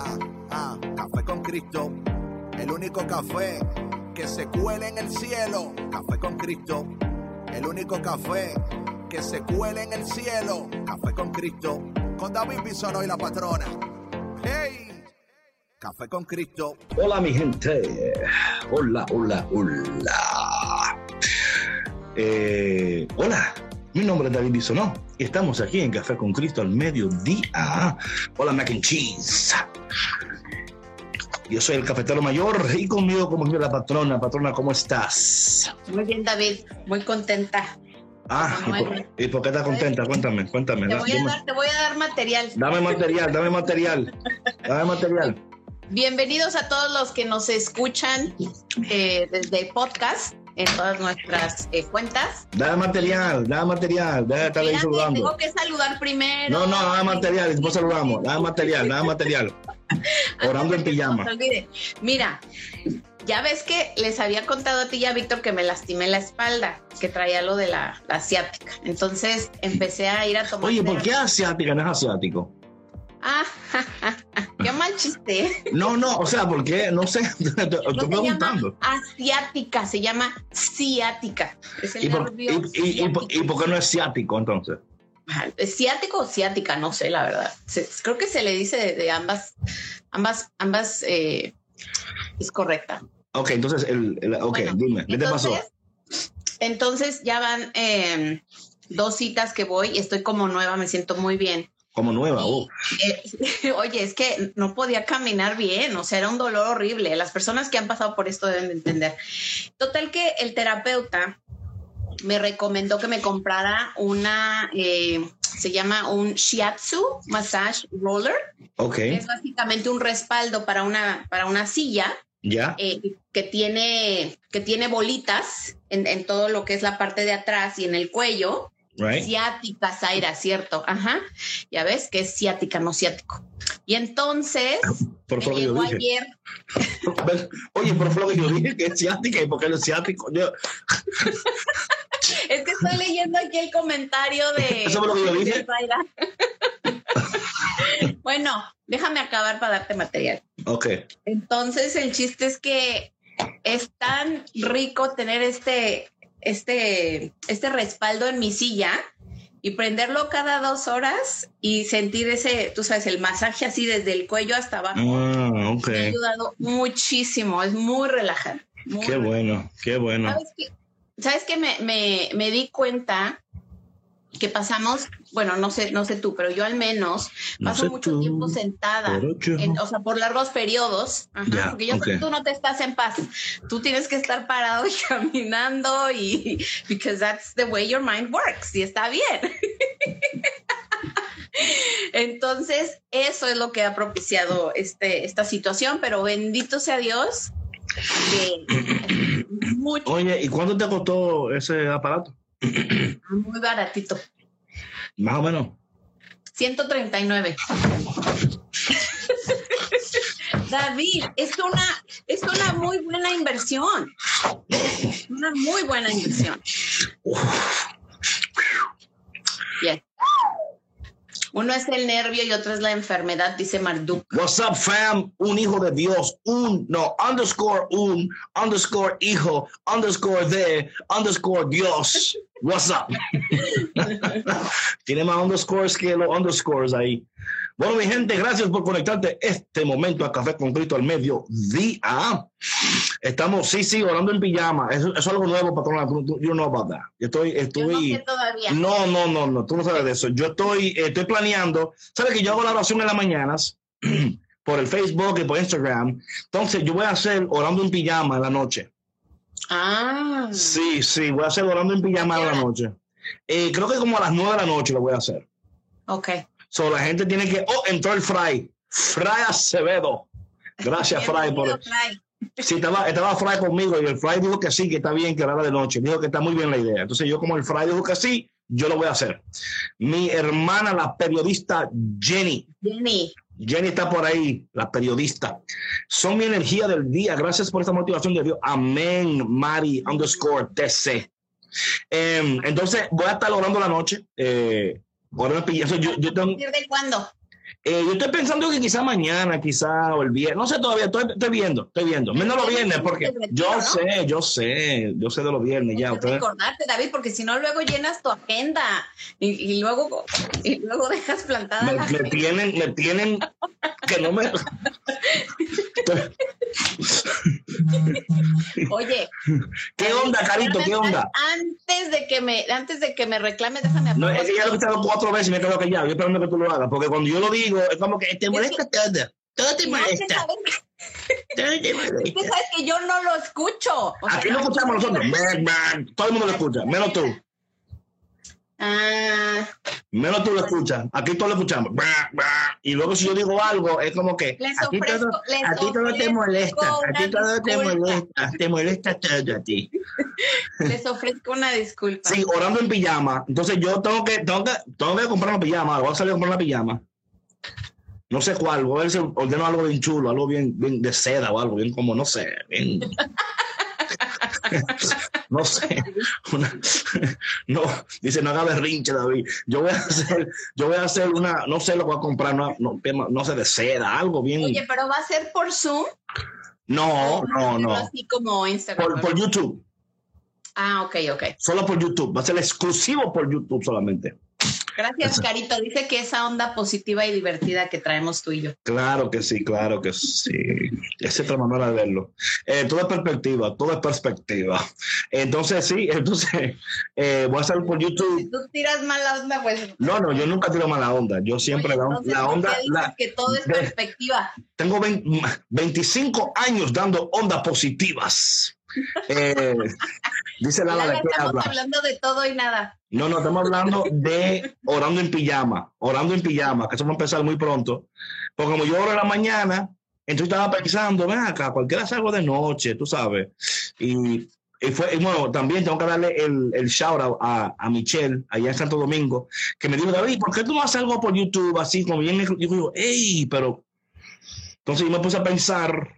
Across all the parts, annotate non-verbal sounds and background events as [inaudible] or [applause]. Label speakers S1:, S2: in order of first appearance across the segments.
S1: Ah, ah, café con Cristo. El único café que se cuele en el cielo. Café con Cristo. El único café que se cuele en el cielo. Café con Cristo. Con David Bisono y la patrona. ¡Hey! Café con Cristo.
S2: Hola mi gente. Hola, hola, hola. Eh, hola, mi nombre es David Bisonó y estamos aquí en Café con Cristo al mediodía. Hola mac and cheese. Yo soy el cafetero mayor y conmigo como la patrona. Patrona, ¿cómo estás?
S3: Muy bien, David, muy contenta.
S2: Ah, ¿y por, y por qué estás contenta? Cuéntame, cuéntame.
S3: Te voy, a dar, te voy a dar material.
S2: Dame material, dame material. Dame material.
S3: Bienvenidos a todos los que nos escuchan eh, desde el podcast en todas nuestras eh, cuentas.
S2: Dame material, dame material. Deja de estar ahí saludando.
S3: tengo que saludar primero.
S2: No, no, dame material, después saludamos. Dame material, dame material. [laughs] Orando en pijama.
S3: Mira, ya ves que les había contado a ti y a Víctor que me lastimé la espalda, que traía lo de la, la asiática. Entonces empecé a ir a tomar.
S2: Oye, ¿por qué asiática no es asiático?
S3: Ah, [laughs] qué mal chiste.
S2: No, no, o sea, ¿por qué? No sé, [laughs] te
S3: No
S2: estoy preguntando.
S3: asiática, se llama ciática. Es el
S2: ¿Y por, y, y- y por- qué no es ciático entonces?
S3: Ajá, ¿Es ciático o ciática? No sé, la verdad. Se- creo que se le dice de, de ambas, ambas, ambas eh, es correcta.
S2: Ok, entonces, el, el- ok,
S3: Bueno,
S2: dime, ¿qué te pasó?
S3: Entonces, entonces ya van eh, dos citas que voy y estoy como nueva, me siento muy bien.
S2: Como nueva, oh.
S3: Eh, [laughs] oye, es que no podía caminar bien, o sea, era un dolor horrible. Las personas que han pasado por esto deben de entender. Total que el terapeuta me recomendó que me comprara una, eh, se llama un shiatsu massage roller.
S2: ok,
S3: Es básicamente un respaldo para una, para una silla
S2: ya,
S3: eh, que tiene que tiene bolitas en, en todo lo que es la parte de atrás y en el cuello.
S2: Right?
S3: Ciática, Zaira, cierto. Ajá. Ya ves que es ciática, no ciático. Y entonces,
S2: Por que yo dije.
S3: ayer.
S2: Oye, por que yo dije que es ciática y por qué no es ciático. Yo-
S3: Es que estoy leyendo aquí el comentario de.
S2: ¿Eso fue lo que yo dije? [laughs]
S3: bueno, déjame acabar para darte material.
S2: ok,
S3: Entonces, el chiste es que es tan rico tener este, este, este respaldo en mi silla y prenderlo cada dos horas y sentir ese, tú sabes, el masaje así desde el cuello hasta abajo.
S2: Ah, ok,
S3: Me ha ayudado muchísimo, es muy relajante.
S2: qué bueno, qué bueno.
S3: ¿Sabes qué? ¿Sabes qué? Me, me, me di cuenta que pasamos, bueno, no sé, no sé tú, pero yo al menos
S2: No
S3: paso mucho
S2: tú,
S3: tiempo sentada. en- o sea, por largos periodos, Ajá, porque yo sé que tú no te estás en paz. Tú tienes que estar parado y [laughs] caminando y because that's the way your mind works y está bien. [laughs] Entonces, eso es lo que ha propiciado este, esta situación, pero bendito sea Dios que [clears throat] mucho,
S2: Oye, ¿y cuánto te costó ese aparato?
S3: Muy baratito.
S2: Más o menos.
S3: 139. [laughs] David, es una, es una muy buena inversión. Una muy buena inversión. Bien. Uno es el nervio y otro es la enfermedad, dice Marduk.
S2: What's up, fam? Un hijo de Dios. Un, no, underscore un, underscore hijo, underscore de, underscore Dios. What's up? [laughs] Tiene más underscores que los underscores ahí. Bueno, mi gente, gracias por conectarte este momento a Café con Cristo al medio día. Estamos, sí, sí, orando en pijama. Eso, eso es algo nuevo, patrona. Tú- You know about that. Yo estoy,
S3: Yo no
S2: estoy.
S3: sé todavía.
S2: No, no, no, no, tú no sabes de eso. Yo estoy, estoy planeando, sabes que yo hago la oración en las mañanas [clears throat] por el Facebook y por Instagram. Entonces yo voy a hacer orando en pijama en la noche.
S3: Ah,
S2: Sí, sí, voy a hacer orando en pijama
S3: ¿A qué
S2: en la noche. Eh, creo que como a las nueve de la noche lo voy a hacer.
S3: ok.
S2: So la gente tiene que, oh, entró el fry. Fray Acevedo. Gracias, Fray, por.
S3: Fray.
S2: Sí, estaba, estaba Fray conmigo y el Fray dijo que sí, que está bien, que era de noche. Dijo que está muy bien la idea. Entonces, yo, como el Fray dijo que sí, yo lo voy a hacer. Mi hermana, la periodista Jenny,
S3: Jenny.
S2: Jenny está por ahí, la periodista. Son mi energía del día. Gracias por esta motivación de Dios. Amén, Mari underscore TC. Em, entonces, voy a estar orando la noche. Eh, yo, yo,
S3: ¿A
S2: tengo-
S3: de cuándo?
S2: Eh, yo estoy pensando que quizá mañana, quizá o el viernes. No sé todavía, estoy, estoy viendo, estoy viendo. Menos los viernes, porque yo sé, yo sé, yo sé de los viernes ya. Ustedes,
S3: recordarte, David, porque si no, luego llenas tu agenda y, y luego, y luego dejas plantada
S2: me,
S3: la
S2: me tienen, me tienen que no me. [laughs] [laughs]
S3: Oye,
S2: ¿Qué onda, Carito? ¿Qué onda?
S3: Antes de que me, antes de que me reclame, déjame
S2: No,
S3: apagar
S2: es que ya lo he escuchado cuatro veces y me quedo callado. Yo esperando que tú lo hagas, porque cuando yo lo digo, es como que te molesta todo. Todo te
S3: No,
S2: molesta. [laughs] Todo te molesta.
S3: sabes que yo no lo escucho. O sea,
S2: Aquí lo escuchamos nosotros. Man, man. Todo el mundo lo escucha, menos tú.
S3: Ah,
S2: Menos tú lo escuchas. Aquí todos lo escuchamos. Y luego si yo digo algo, es como que
S3: Les
S2: a ti todo, a ti todo te molesta. A ti todo te molesta. Te molesta todo a ti. [laughs]
S3: les ofrezco una disculpa.
S2: Sí, orando en pijama. Entonces yo tengo que, tengo que, tengo que comprar una pijama. Voy a salir a comprar una pijama. No sé cuál. Voy a ver si ordeno algo bien chulo, algo bien, bien de seda o algo bien como, no sé, bien. [laughs] no sé. Una- no, dice, no haga berrinche, David. Yo voy a hacer, yo voy a hacer una, no sé lo voy a comprar, no, no, no sé, de seda, algo bien.
S3: Oye, pero va a ser por Zoom.
S2: no,
S3: ¿O
S2: no, no.
S3: Así como Instagram.
S2: Por, por YouTube.
S3: Ah, ok, ok.
S2: Solo por YouTube. Va a ser exclusivo por YouTube solamente.
S3: Gracias. Carito. Dice que esa onda positiva y divertida que traemos tú y yo.
S2: Claro que sí, claro que sí. Esa es otra manera de verlo. Eh, todo es perspectiva, todo es perspectiva. Entonces, sí, entonces eh, voy a estar por
S3: Si
S2: YouTube.
S3: tú tiras mala onda, pues.
S2: No, no, yo nunca tiro mala onda. Yo siempre
S3: Oye,
S2: la,
S3: entonces,
S2: la
S3: ¿por qué
S2: onda,
S3: dices
S2: la-
S3: que todo es
S2: de-
S3: perspectiva.
S2: tengo 20 25 años dando ondas positivas. Eh, dice Lala,
S3: Lala,
S2: ¿de
S3: estamos
S2: habla?
S3: hablando de todo y nada.
S2: No, no, estamos hablando de orando en pijama, orando en pijama, que eso va a empezar muy pronto. Porque como yo oro en la mañana, entonces estaba pensando, ven acá, cualquiera salgo de noche, tú sabes. Y, y fue, y bueno, también tengo que darle el, el shout out a, a Michelle, allá en Santo Domingo, que me dijo, David, ¿por qué tú no haces algo por YouTube así? Como bien, yo digo, hey, pero. Entonces yo me puse a pensar,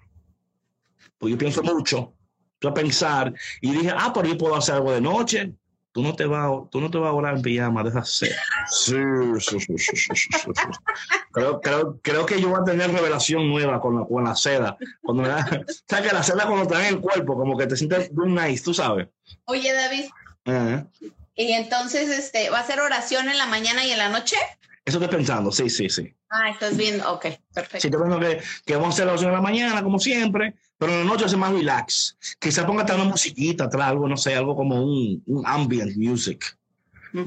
S2: pues yo pienso mucho, a pensar, y dije, ah, pero yo puedo hacer algo de noche tú no te vas a, tú no te vas a volar en pijama, deja ser. Sí, sí, sí, sí, sí, sí, sí, sí. Creo, creo, creo que yo voy a tener revelación nueva con la, con la seda. Cuando me da, [laughs] sabes que la seda cuando te da en el cuerpo, como que te sientes bien nice, tú sabes.
S3: Oye, David, y entonces, este, ¿va a ser oración en la mañana y en la noche?
S2: Eso estoy pensando, sí, sí, sí.
S3: Ah, estás viendo, ok, perfecto.
S2: Sí, estoy pensando que, que vamos a hacer la oración en la mañana, como siempre, pero en la noche hace más relax. Quizás ponga hasta una musiquita atrás, algo, no sé, algo como un, un ambient music.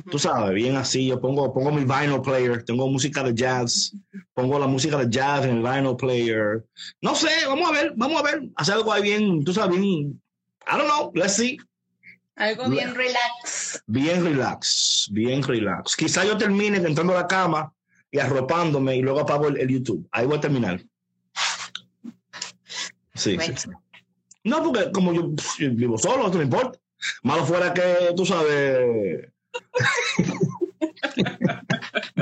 S2: Tú sabes, bien así, yo pongo, pongo mi vinyl player, tengo música de jazz, pongo la música de jazz en el vinyl player. No sé, vamos a ver, vamos a ver, hacer algo ahí bien, tú sabes, bien, I don't know, let's see.
S3: Algo bien relax.
S2: Bien relax, bien relax. Quizá yo termine entrando a la cama y arropándome y luego apago el, el YouTube. Ahí voy a terminar. Sí, sí. No, porque como yo, vivo solo, esto no importa. Malo fuera que, tú sabes, [laughs]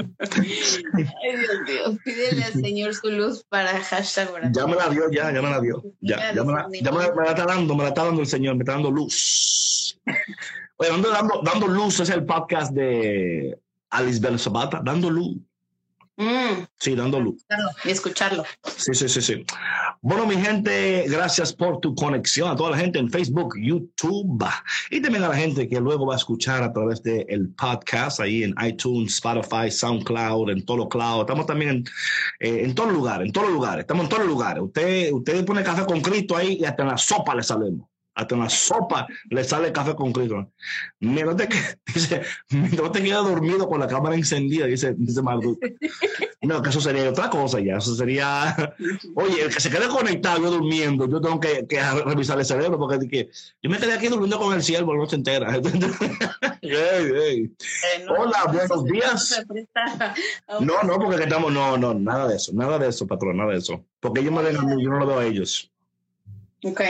S3: Ay, Dios mío, pídele al Señor su luz para hashtag oración.
S2: Ya me la dio, ya, ya me la dio. Ya, ya me, la, ya me la- me la está dando, me la está dando el Señor, me está dando luz. Oye, dando, dando, dando luz es el podcast de Alice Bell Zapata, dando luz.
S3: Mm,
S2: Sí, dando luz.
S3: escucharlo y escucharlo.
S2: Sí, sí, sí, sí. Bueno, mi gente, gracias por tu conexión a toda la gente en Facebook, YouTube y también a la gente que luego va a escuchar a través del el podcast ahí en iTunes, Spotify, SoundCloud, en todo cloud. Estamos también en, eh, en todos los lugares, en todos los lugares. Estamos en todos los lugares. Usted, usted pone café con Cristo ahí y hasta en la sopa le sabemos. Hasta una sopa le sale café con Cristo. Mira, te, dice, no te quedas dormido con la cámara encendida, dice, dice Marduk. [laughs] No, que eso sería otra cosa ya. Eso sería, [laughs] oye, el que se quede conectado yo durmiendo, yo tengo que, que revisar el cerebro porque que, yo me quedé aquí durmiendo con el cielo la noche entera. [laughs] hey, hey. Hola, buenos días. No, no, porque estamos, no, no, nada de eso, nada de eso, patrón, nada de eso. Porque ellos me ven a mí, yo no lo veo a ellos.
S3: Ok.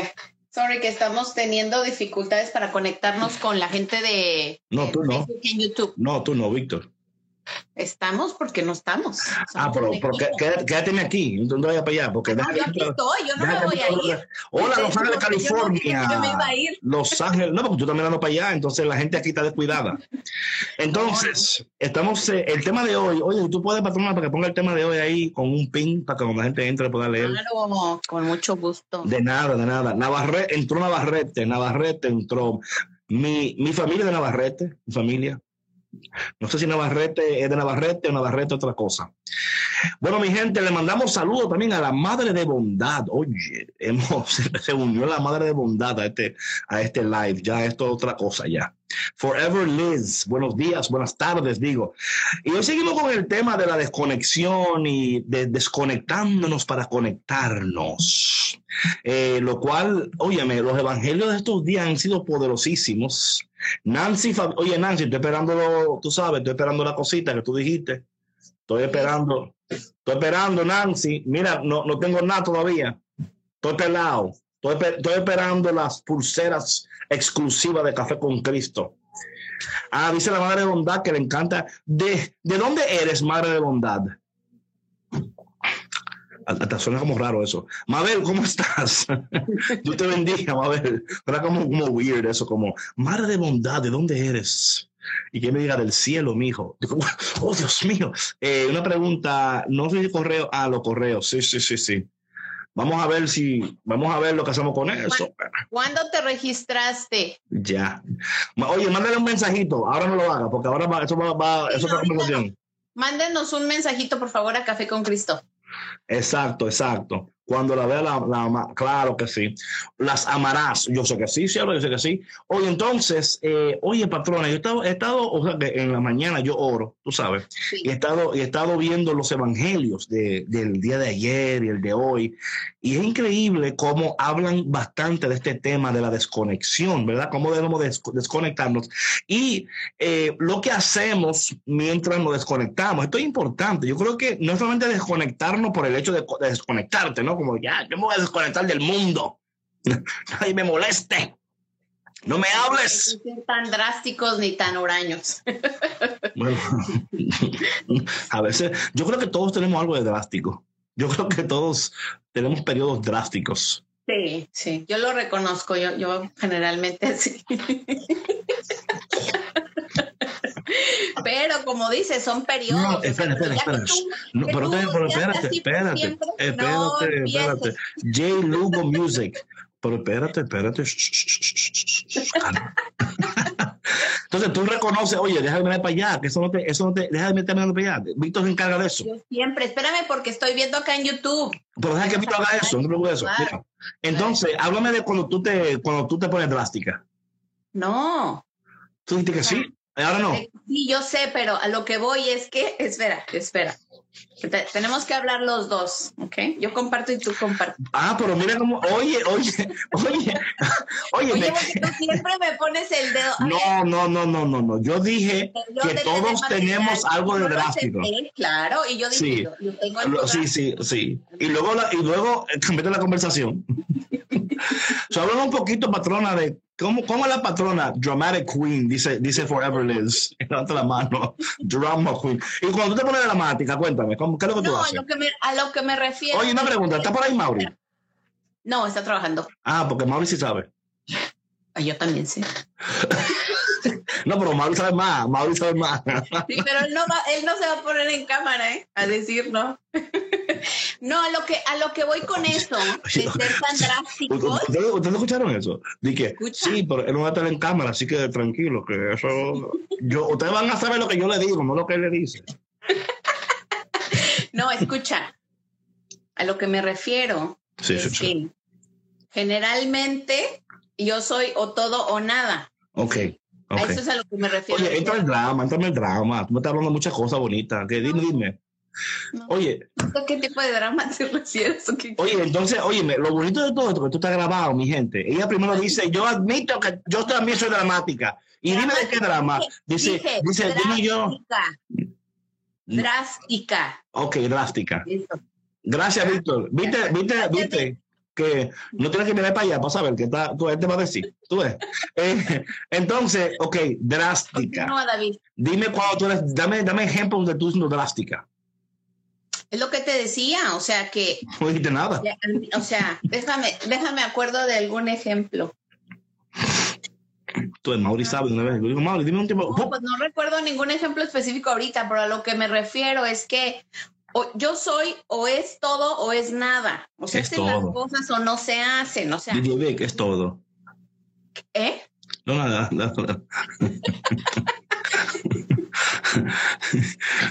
S3: Sorry que estamos teniendo dificultades para conectarnos con la gente de,
S2: no, tú no.
S3: en YouTube.
S2: No, tú no, Víctor.
S3: Estamos porque no estamos.
S2: ah, pero, pero quédate aquí, no vayas para allá. Porque
S3: no, yo aquí estoy, yo no me voy a ir.
S2: Hola, Los Ángeles, California. Yo, me iba a ir. Los Ángeles, no, porque tú también ando para allá, entonces la gente aquí está descuidada. [laughs] Entonces, estamos, eh, el tema de hoy, oye, tú puedes, patrona, para que ponga el tema de hoy ahí con un pin para que cuando la gente entre pueda leer.
S3: Claro, con mucho gusto.
S2: De nada, de nada. Navarrete, entró Navarrete, Navarrete entró. Mi, mi familia de Navarrete, mi familia, no sé si Navarrete es de Navarrete o Navarrete otra cosa. Bueno, mi gente, le mandamos saludos también a la Madre de Bondad. Oye, hemos, [laughs] se unió la Madre de Bondad a este, a este live. Ya esto es otra cosa ya. Forever Liz, buenos días, buenas tardes, digo. Y hoy seguimos con el tema de la desconexión y de desconectándonos para conectarnos. Eh, lo cual, óyeme, los evangelios de estos días han sido poderosísimos. Nancy, oye Nancy, estoy esperando, tú sabes, estoy esperando la cosita que tú dijiste. Estoy esperando, estoy esperando, Nancy. Mira, no, no tengo nada todavía. Estoy pelado. Estoy, estoy esperando las pulseras exclusivas de Café con Cristo. Ah, dice la Madre de Bondad que le encanta. ¿De, ¿de dónde eres, Madre de Bondad? Hasta suena como raro eso. Mabel, ¿cómo estás? [laughs] Yo te bendiga, Mabel. Era como, como weird eso, como, Madre de Bondad, ¿de dónde eres? Y que me diga del cielo, mijo. Oh, Dios mío. Eh, una pregunta, no sé si correo. Ah, los correos. Sí, sí, sí, sí. Vamos a ver si, vamos a ver lo que hacemos con eso.
S3: ¿Cuándo te registraste?
S2: Ya. Oye, mándale un mensajito. Ahora no lo haga, porque ahora va, eso va, va eso es conversación.
S3: Mándenos un mensajito, por favor, a Café con Cristo.
S2: Exacto, exacto. Cuando la vea, la, claro que sí. Las amarás. Yo sé que sí, cielo, yo sé que sí. Oye, entonces, eh, oye, patrona, yo he estado, he estado, o sea, que en la mañana yo oro, tú sabes, y, he estado, he estado viendo los evangelios de, del día de ayer y el de hoy, y es increíble cómo hablan bastante de este tema de la desconexión, ¿verdad? Cómo debemos desconectarnos. Y eh, lo que hacemos mientras nos desconectamos, esto es importante. Yo creo que no es solamente desconectarnos por el hecho de desconectarte, ¿no? como ya, yo me voy a desconectar del mundo. [laughs] Nadie me moleste. No me hables.
S3: No tan drásticos ni tan huraños.
S2: Bueno, [laughs] a veces, yo creo que todos tenemos algo de drástico. Yo creo que todos tenemos periodos drásticos.
S3: Sí, sí, yo lo reconozco, yo, yo generalmente [laughs] sí. Pero como dices, son periodos.
S2: No, espera, espera, espera. No, pero, pero espérate, espérate, espérate, espérate. J. Lugo Music. Pero espérate, espérate. Entonces tú reconoces, oye, déjame ver para allá, que eso no te, eso no te, déjame meterme para allá. Víctor se encarga de eso.
S3: Yo siempre, espérame porque estoy viendo acá en YouTube.
S2: Pero deja que Víctor haga eso, no preocupes eso. Entonces, háblame de cuando tú te, cuando tú te pones drástica.
S3: No.
S2: Tú dijiste que sí. Ahora no.
S3: Sí, yo sé, pero a lo que voy es que, [laughs] espera, espera. Tenemos que hablar los dos, ¿ok? Yo comparto y tú compartes.
S2: Ah, pero mira cómo, oye, oye, oye, [laughs]
S3: oye. Oye, tú siempre me pones el dedo.
S2: No, no, no, no, no, no. Yo dije que todos tenemos algo de drástico.
S3: claro, y yo dije, sí. yo, tengo el
S2: Sí, sí, sí. Y luego, la, y luego eh, [laughs] la conversación. [laughs] so, hablamos un poquito, patrona, de ¿Cómo, ¿Cómo, la patrona? Dramatic Queen, dice, dice Forever Liz. [laughs] Levanta la mano. Drama Queen. Y cuando tú te pones dramática, cuéntame, ¿cómo, ¿qué es lo que tú haces?
S3: A lo que, me, a lo que me refiero.
S2: Oye, una pregunta, ¿está por ahí Mauri?
S3: No, está trabajando.
S2: Ah, porque Mauri sí sabe.
S3: Yo también sé. [laughs] [laughs]
S2: No, pero Mauri sabe más, Mauri sabe más.
S3: Sí, pero él no, va, él no se va a poner en cámara, ¿eh? A decir, ¿no? [laughs] No, a lo que, a lo que voy con eso, de ser tan drástico.
S2: ¿Ustedes, escucharon eso? Dije, sí, pero él no va a estar en cámara, así que tranquilo, que eso... Yo, ustedes van a saber lo que yo le digo, no lo que él le dice. [laughs]
S3: No, escucha, a lo que me refiero es que generalmente yo soy o todo o nada.
S2: Ok.
S3: A eso es a lo que me refiero.
S2: Oye, entra el drama, entra en el drama. Tú me estás hablando de muchas cosas bonitas. Que dime, dime.
S3: No.
S2: Oye,
S3: ¿A ¿Qué tipo de drama te refieres? ¿O qué-
S2: oye, entonces, óyeme, lo bonito de todo esto que tú estás grabado, mi gente. Ella primero dice, yo admito que yo también soy dramática. Y dime de qué drama. Dice,
S3: Dije,
S2: dice, dime yo.
S3: drástica. Drástica.
S2: Ok, drástica.
S3: Eso.
S2: Gracias, Víctor. Viste, viste, viste que no tienes que mirar para allá para saber que está, tú él te va a decir. Tú ves. [laughs] Eh, entonces, ok, drástica.
S3: Continúa, David.
S2: Dime cuando tú eres, dame, dame ejemplos de tú siendo drástica.
S3: Es lo que te decía, o sea que, [laughs]
S2: No dijiste nada.
S3: o sea, déjame, déjame acuerdo de algún ejemplo.
S2: Tú, Mauri sabe de una vez. Yo digo, Mauri, dime un tiempo.
S3: No, pues no recuerdo ningún ejemplo específico ahorita, pero a lo que me refiero es que o yo soy o es todo o es nada. O sea,
S2: Es
S3: hacen las cosas o no se hacen. O sea,
S2: Vic, es todo.
S3: ¿eh?
S2: No, nada. nada.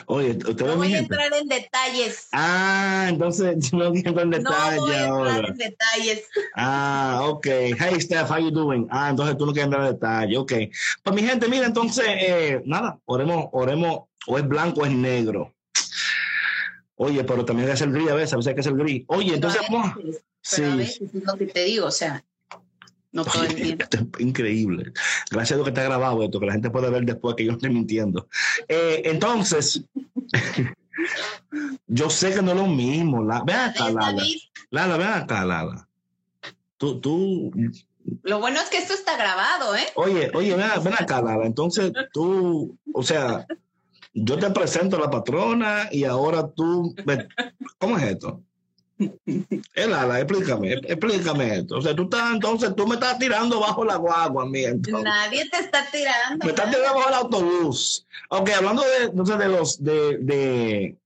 S2: Oye, usted ve [laughs]
S3: No voy a entrar en detalles.
S2: Ah, entonces no entro en
S3: No
S2: detalle
S3: voy a entrar en detalles.
S2: Ah, ok. Hey, Steph, how you doing? Ah, entonces tú no quieres entrar en detalle. Ok. Pues mi gente, mira, entonces, eh, nada, oremos, oremos, o es blanco o es negro. Oye, pero también hay que ser gris a veces, a veces hay que ser gris. Oye, entonces,
S3: a veces,
S2: Sí.
S3: pero a veces es lo que te digo, o sea, no todo el
S2: Oye,
S3: tiempo.
S2: esto es [laughs] increíble. Gracias a Dios que está grabado esto, que la gente puede ver después que yo estoy mintiendo. Eh, entonces, [laughs] yo sé que no es lo mismo. La, ven acá,
S3: ¿Ves,
S2: Lala. Lala, ven acá, Lala. Tú, tú,
S3: Lo bueno es que esto está grabado, ¿eh?
S2: oye, oye, ven, ven acá, Lala. Entonces, tú, o sea, yo te presento a la patrona y ahora tú, ¿cómo es esto? Eh, Lala, explícame, explícame esto. O sea, tú estás, entonces, tú me estás tirando bajo la guagua, entonces.
S3: Nadie te está tirando.
S2: Me
S3: nada.
S2: tirando bajo el autobús. Ok, hablando de, entonces de los, de, de,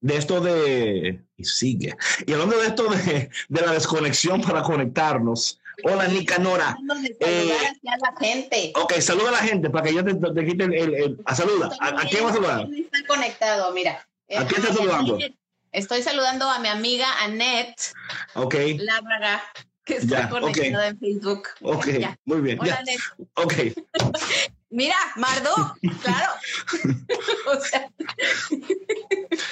S2: de esto de, y sigue, y hablando de esto de, de la desconexión para conectarnos. Hola, Nicanora. Eh,
S3: hacia la gente.
S2: Ok, saluda a la gente para que yo te, te quite el, el, el- a saluda. ¿A, a quién va a saludar?
S3: ¿Quién está conectado? Mira.
S2: ¿A quién está
S3: Ah,
S2: saludando?
S3: Estoy saludando a mi amiga Annette
S2: Ok,
S3: Lábraga, que está
S2: Ya,
S3: conectada en Facebook.
S2: ok,
S3: Ya.
S2: muy bien.
S3: Hola,
S2: ya.
S3: Annette.
S2: Ok, [laughs]
S3: Mira, Mardo, claro. [laughs] [laughs] o sea,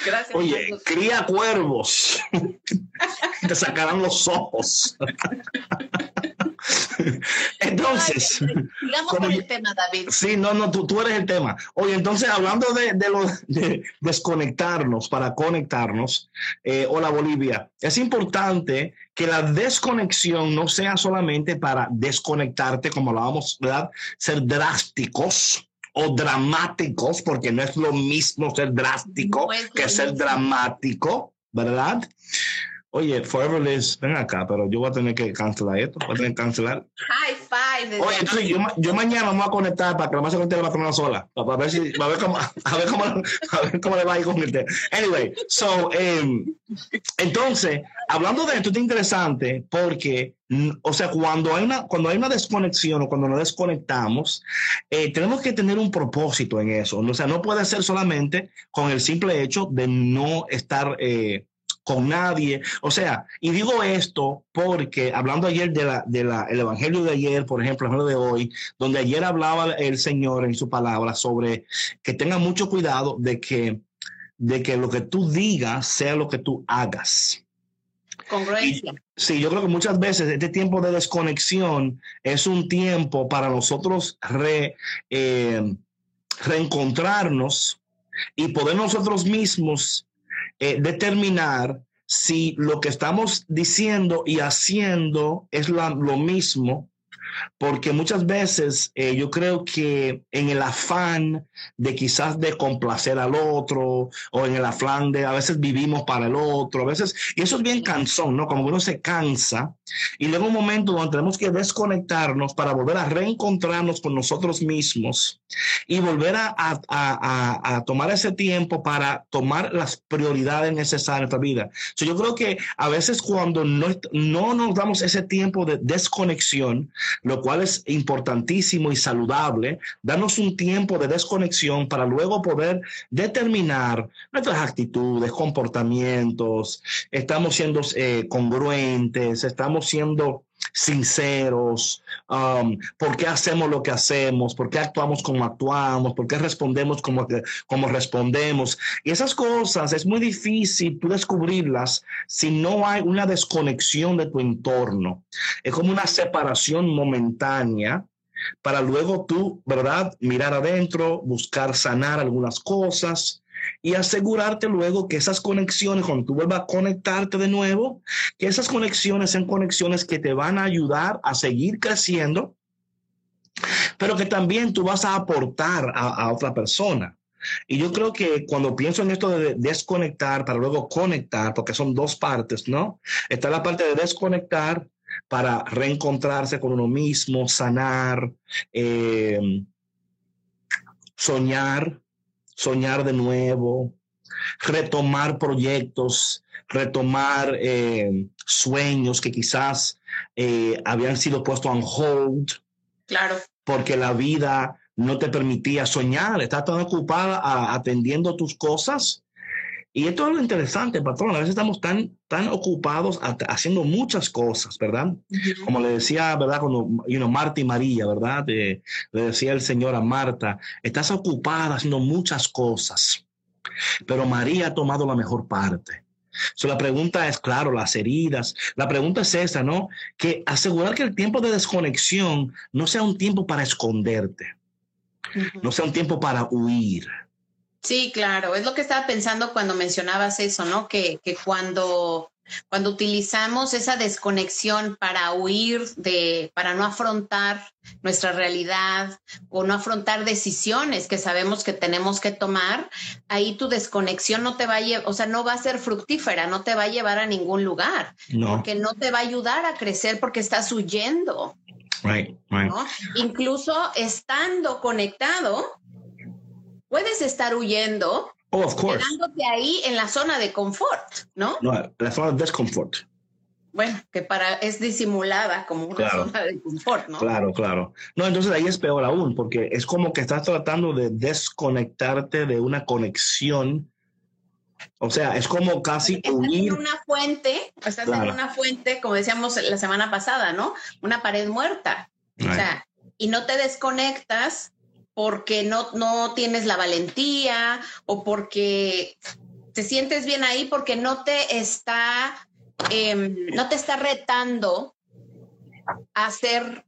S3: gracias.
S2: oye,
S3: Mardo.
S2: cría cuervos. te sacarán los ojos. Entonces. Como
S3: con el tema, David.
S2: Sí, no, no, tú, tú eres el tema. Oye, entonces, hablando de, de, lo, de desconectarnos para conectarnos, eh, hola Bolivia, es importante que la desconexión no sea solamente para desconectarte, como hablábamos, ¿verdad? Ser drásticos o dramáticos, porque no es lo mismo ser drástico
S3: No
S2: que ser dramático, ¿verdad? Oye, Forever Liz, ven acá, pero yo voy a tener que cancelar esto, voy a tener que cancelar.
S3: High five.
S2: Oye, entonces yo, yo mañana me voy a conectar para que la más se conecte la patrona sola. Para, ver si, para ver cómo, [laughs] a ver cómo, a ver cómo le va a ir con el tema. Anyway, so, em, entonces, hablando de esto, es interesante porque, o sea, cuando hay una, cuando hay una desconexión o cuando nos desconectamos, eh, tenemos que tener un propósito en eso. O sea, no puede ser solamente con el simple hecho de no estar eh, con nadie. O sea, y digo esto porque hablando ayer de la, de la, el evangelio de ayer, por ejemplo, el evangelio de hoy, donde ayer hablaba el Señor en su palabra sobre que tengan mucho cuidado de que, de que lo que tú digas sea lo que tú hagas.
S3: Congruencia.
S2: Sí, yo creo que muchas veces este tiempo de desconexión es un tiempo para nosotros re, eh, reencontrarnos y poder nosotros mismos eh, determinar si lo que estamos diciendo y haciendo es lo mismo, porque muchas veces eh, yo creo que en el afán de quizás de complacer al otro o en el afán de a veces vivimos para el otro, a veces, y eso es bien cansón, ¿no? Como uno se cansa y luego un momento donde tenemos que desconectarnos para volver a reencontrarnos con nosotros mismos y volver a, a- a- a- tomar ese tiempo para tomar las prioridades necesarias en nuestra vida. So, yo creo que a veces cuando no, no nos damos ese tiempo de desconexión, lo cual es importantísimo y saludable, darnos un tiempo de desconexión para luego poder determinar nuestras actitudes, comportamientos, estamos siendo eh, congruentes, estamos siendo sinceros, um, por qué hacemos lo que hacemos, por qué actuamos como actuamos, por qué respondemos como, como respondemos. Y esas cosas es muy difícil tú descubrirlas si no hay una desconexión de tu entorno. Es como una separación momentánea para luego tú, ¿verdad? Mirar adentro, buscar sanar algunas cosas y asegurarte luego que esas conexiones, cuando tú vuelvas a conectarte de nuevo, que esas conexiones sean conexiones que te van a ayudar a seguir creciendo, pero que también tú vas a aportar a, otra persona. Y yo creo que cuando pienso en esto de desconectar para luego conectar, porque son dos partes, ¿no? Está la parte de desconectar para reencontrarse con uno mismo, sanar, eh, soñar, soñar de nuevo, retomar proyectos, retomar eh, sueños que quizás eh, habían sido puestos on hold.
S3: Claro.
S2: Porque la vida no te permitía soñar, estás tan ocupada atendiendo tus cosas y esto es lo interesante, patrón. A veces estamos tan, tan ocupados haciendo muchas cosas, ¿verdad? Como le decía, ¿verdad? Cuando, you know, Marta y María, ¿verdad? le decía el Señor a Marta, estás ocupada haciendo muchas cosas, pero María ha tomado la mejor parte. So, la pregunta es, claro, las heridas. La pregunta es esa, ¿no? Que asegurar que el tiempo de desconexión no sea un tiempo para esconderte, no sea un tiempo para huir
S3: Sí, claro, es lo que estaba pensando cuando mencionabas eso, ¿no? Que, que cuando, cuando utilizamos esa desconexión para huir de, para no afrontar nuestra realidad o no afrontar decisiones que sabemos que tenemos que tomar, ahí tu desconexión no te va a llevar, o sea, no va a ser fructífera, no te va a llevar a ningún lugar, no. porque no te va a ayudar a crecer porque estás huyendo.
S2: Right, right.
S3: Incluso estando conectado, puedes estar huyendo,
S2: oh, of course.
S3: quedándote ahí en la zona de confort, ¿no?
S2: No, la zona de desconfort.
S3: Bueno, que para es disimulada como una zona de confort, ¿no?
S2: Claro, claro. No, entonces ahí es peor aún, porque es como que estás tratando de desconectarte de una conexión. O sea, es como casi
S3: estás en una fuente, estás en una fuente, como decíamos la semana pasada, ¿no? Una pared muerta. O sea, y no te desconectas porque no, no tienes la valentía o porque te sientes bien ahí porque no te está, em, no te está retando a ser,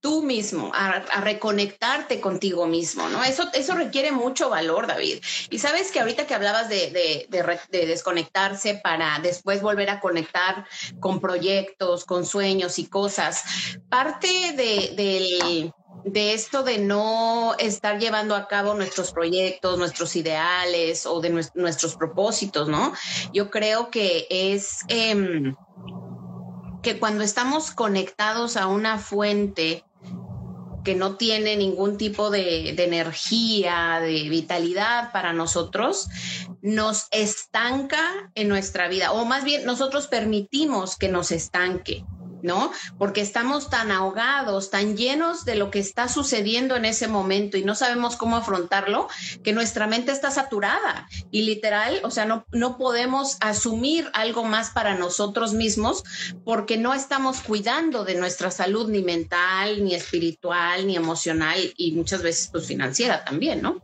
S3: tú mismo, a, reconectarte contigo mismo, ¿no? Eso, eso requiere mucho valor, David. Y sabes que ahorita que hablabas de, de desconectarse para después volver a conectar con proyectos, con sueños y cosas, parte de, del de esto de no estar llevando a cabo nuestros proyectos, nuestros ideales o de nuestros propósitos, ¿no? Yo creo que es em, que cuando estamos conectados a una fuente que no tiene ningún tipo de, de energía, de vitalidad para nosotros, nos estanca en nuestra vida, o más bien nosotros permitimos que nos estanque. ¿No? Porque estamos tan ahogados, tan llenos de lo que está sucediendo en ese momento y no sabemos cómo afrontarlo, que nuestra mente está saturada y literal, o sea, no, no podemos asumir algo más para nosotros mismos porque no estamos cuidando de nuestra salud ni mental, ni espiritual, ni emocional y muchas veces pues financiera también, ¿no?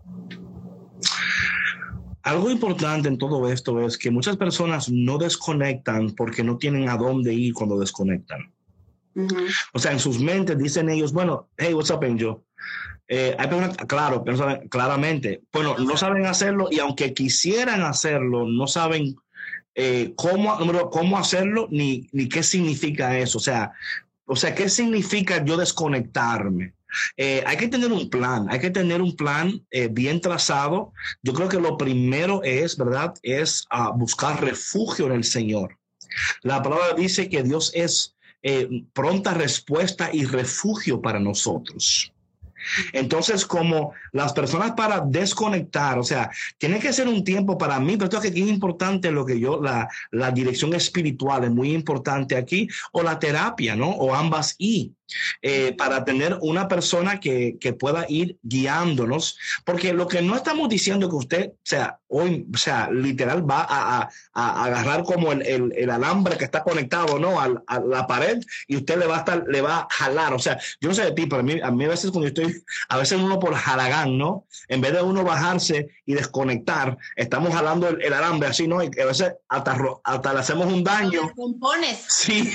S2: Algo importante en todo esto es que muchas personas no desconectan porque no tienen a dónde ir cuando desconectan. O sea, en sus mentes dicen ellos, bueno, hey, what's up, Angel? Eh, hay personas, claro, claramente, bueno, no saben hacerlo y aunque quisieran hacerlo, no saben eh, cómo, cómo hacerlo ni, ni qué significa eso. O sea, o sea, ¿qué significa yo desconectarme? Eh, hay que tener un plan, hay que tener un plan eh, bien trazado. Yo creo que lo primero es, ¿verdad? Es uh, buscar refugio en el Señor. La palabra dice que Dios es eh, pronta respuesta y refugio para nosotros. Entonces, como las personas para desconectar, o sea, tiene que ser un tiempo para mí, pero que es importante lo que yo, la, la dirección espiritual es muy importante aquí, o la terapia, ¿no? O ambas y. Eh, para tener una persona que, que, pueda ir guiándonos, porque lo que no estamos diciendo que usted, o sea, hoy, o sea, literal va a, agarrar como el, alambre que está conectado, ¿no? A, la pared y usted le va a estar, le va a jalar. O sea, yo no sé de ti, pero a mí, a mí a veces cuando estoy, a veces uno por jalagán, ¿no? En vez de uno bajarse y desconectar, estamos jalando el, alambre así, ¿no? Y a veces hasta, hasta le hacemos un daño.
S3: Compones.
S2: Sí.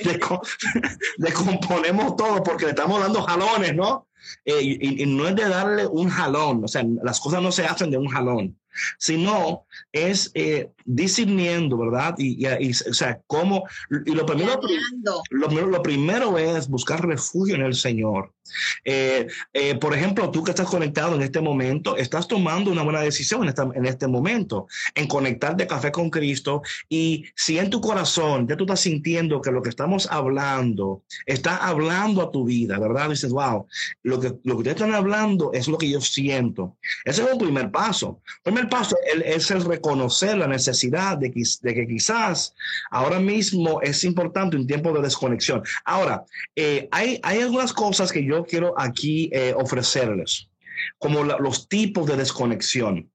S2: [laughs] [laughs] Descomponemos todo porque le estamos dando jalones, ¿no? Eh, y, no es de darle un jalón, o sea, las cosas no se hacen de un jalón, sino es eh, discerniendo, ¿verdad? Y, y, o sea, cómo, y lo primero, lo, lo, primero es buscar refugio en el Señor. Eh, eh, por ejemplo, tú que estás conectado en este momento, estás tomando una buena decisión en, en este momento, en conectarte café con Cristo. Y si en tu corazón ya tú estás sintiendo que lo que estamos hablando está hablando a tu vida, ¿verdad? Dices, wow, lo que, lo que ustedes están hablando es lo que yo siento. Ese es un primer paso. El primer paso es el reconocer la necesidad de que, de que quizás ahora mismo es importante un tiempo de desconexión. Ahora, eh, hay, hay algunas cosas que yo quiero aquí eh, ofrecerles, como los tipos de desconexión.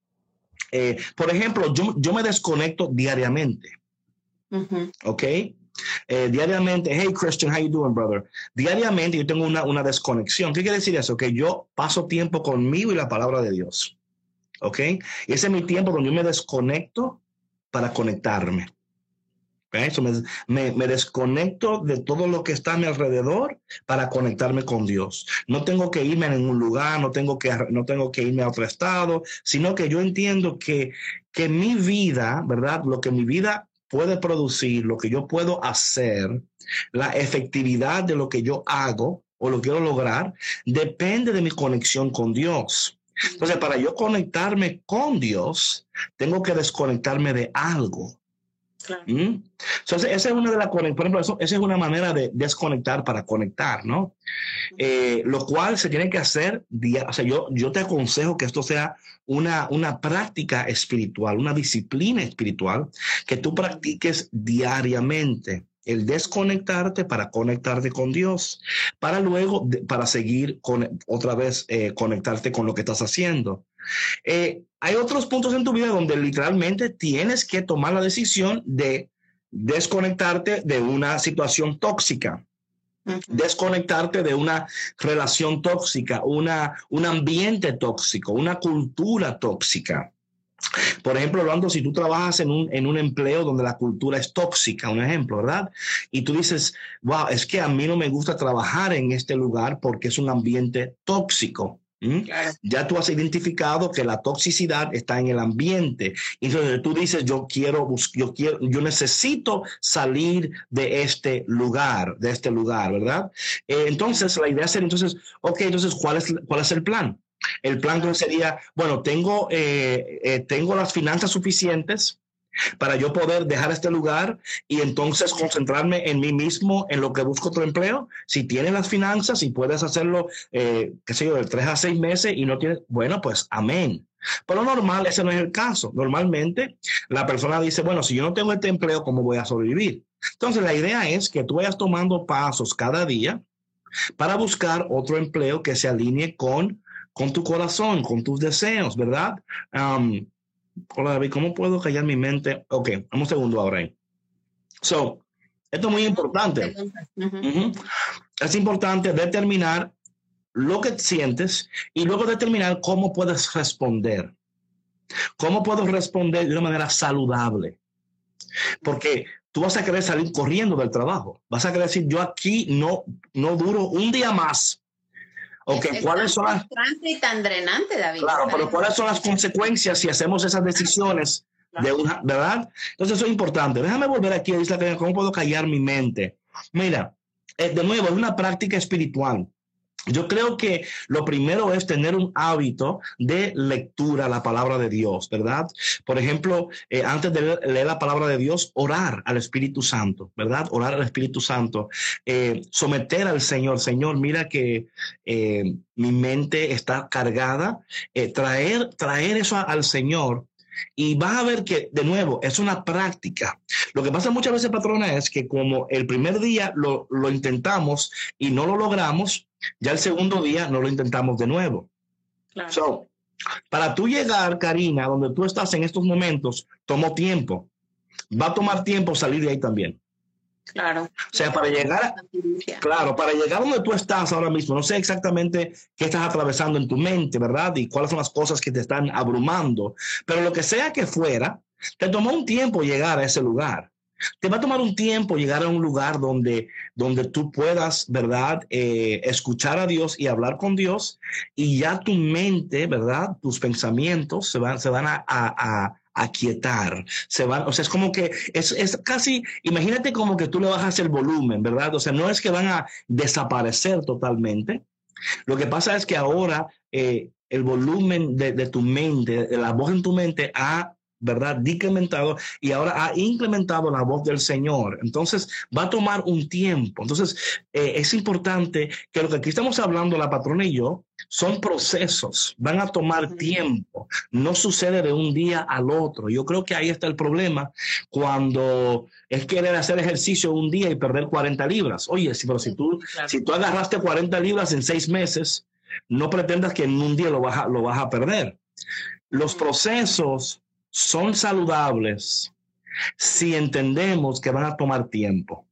S2: Eh, por ejemplo, yo, yo, me desconecto diariamente. ¿Ok? Eh, diariamente, hey Christian, how you doing, brother? Diariamente yo tengo una, una desconexión. ¿Qué quiere decir eso? Que yo paso tiempo conmigo y la palabra de Dios. ¿Ok? Ese es mi tiempo donde yo me desconecto para conectarme. Eso me, me, desconecto de todo lo que está a mi alrededor para conectarme con Dios. No tengo que irme en un lugar, no tengo que, no tengo que irme a otro estado, sino que yo entiendo que, que mi vida, ¿verdad? Lo que mi vida puede producir, lo que yo puedo hacer, la efectividad de lo que yo hago o lo quiero lograr, depende de mi conexión con Dios. Entonces, para yo conectarme con Dios, tengo que desconectarme de algo. ¿Mm? Entonces, esa es una de las, por ejemplo, esa es una manera de desconectar para conectar, ¿no? Eh, lo cual se tiene que hacer, o sea, yo, yo te aconsejo que esto sea una, una práctica espiritual, una disciplina espiritual que tú practiques diariamente el desconectarte para conectarte con Dios, para luego, para seguir con, otra vez eh, conectarte con lo que estás haciendo. Eh, hay otros puntos en tu vida donde literalmente tienes que tomar la decisión de desconectarte de una situación tóxica, desconectarte de una relación tóxica, una, un ambiente tóxico, una cultura tóxica. Por ejemplo, hablando, si tú trabajas en un, en un empleo donde la cultura es tóxica, un ejemplo, ¿verdad? Y tú dices, wow, es que a mí no me gusta trabajar en este lugar porque es un ambiente tóxico. Ya tú has identificado que la toxicidad está en el ambiente. Entonces tú dices, yo quiero, yo quiero, yo necesito salir de este lugar, de este lugar, ¿verdad? Eh, entonces la idea sería, entonces, ok, entonces, ¿cuál es, cuál es el plan? El plan sería, bueno, tengo, eh, eh, tengo las finanzas suficientes para yo poder dejar este lugar y entonces concentrarme en mí mismo, en lo que busco otro empleo. Si tienes las finanzas y puedes hacerlo, eh, qué sé yo, de tres a seis meses y no tienes, bueno, pues amén. Pero normal, ese no es el caso. Normalmente la persona dice, bueno, si yo no tengo este empleo, ¿cómo voy a sobrevivir? Entonces la idea es que tú vayas tomando pasos cada día para buscar otro empleo que se alinee con con tu corazón, con tus deseos, ¿verdad? hola David, ¿cómo puedo callar mi mente? Ok, un segundo ahora ahí. So, esto es muy importante. Es importante determinar lo que sientes y luego determinar cómo puedes responder. ¿Cómo puedo responder de una manera saludable? Porque tú vas a querer salir corriendo del trabajo. Vas a querer decir, yo aquí no, no duro un día más Okay, ¿cuáles son las
S3: tan drenante, David?
S2: Claro, pero ¿cuáles son las consecuencias si hacemos esas decisiones de una, verdad? Entonces eso es importante. Déjame volver aquí a decir cómo puedo callar mi mente. Mira, eh, de nuevo, es una práctica espiritual. Yo creo que lo primero es tener un hábito de lectura la palabra de Dios, ¿verdad? Por ejemplo, eh, antes de leer, la palabra de Dios, orar al Espíritu Santo, ¿verdad? Orar al Espíritu Santo, eh, someter al Señor. Señor, mira que eh, mi mente está cargada, traer, traer eso al Señor y vas a ver que, de nuevo, es una práctica. Lo que pasa muchas veces, patrona, es que como el primer día lo, lo intentamos y no lo logramos, ya el segundo día no lo intentamos de nuevo. So, Para tú llegar, Karina, donde tú estás en estos momentos, tomó tiempo. Va a tomar tiempo salir de ahí también.
S3: Claro. O
S2: sea, para llegar, claro, para llegar donde tú estás ahora mismo, no sé exactamente qué estás atravesando en tu mente, ¿verdad? Y cuáles son las cosas que te están abrumando, pero lo que sea que fuera, te tomó un tiempo llegar a ese lugar. Te va a tomar un tiempo llegar a un lugar donde, donde tú puedas, ¿verdad? Eh, escuchar a Dios y hablar con Dios y ya tu mente, ¿verdad? Tus pensamientos se van, se van a, a, a aquietar, se van, o sea, es como que es, es, casi, imagínate como que tú le bajas el volumen, ¿verdad? O sea, no es que van a desaparecer totalmente. Lo que pasa es que ahora eh, el volumen de, de, tu mente, de la voz en tu mente ha ¿verdad? Decrementado y ahora ha implementado la voz del Señor. Entonces va a tomar un tiempo. Entonces eh, es importante que lo que aquí estamos hablando, la patrona y yo, son procesos, van a tomar tiempo. No sucede de un día al otro. Yo creo que ahí está el problema cuando es querer hacer ejercicio un día y perder 40 libras. Oye, pero si tú, si tú agarraste 40 libras en seis meses, no pretendas que en un día lo vas lo vas a perder. Los procesos son saludables si entendemos que van a tomar tiempo.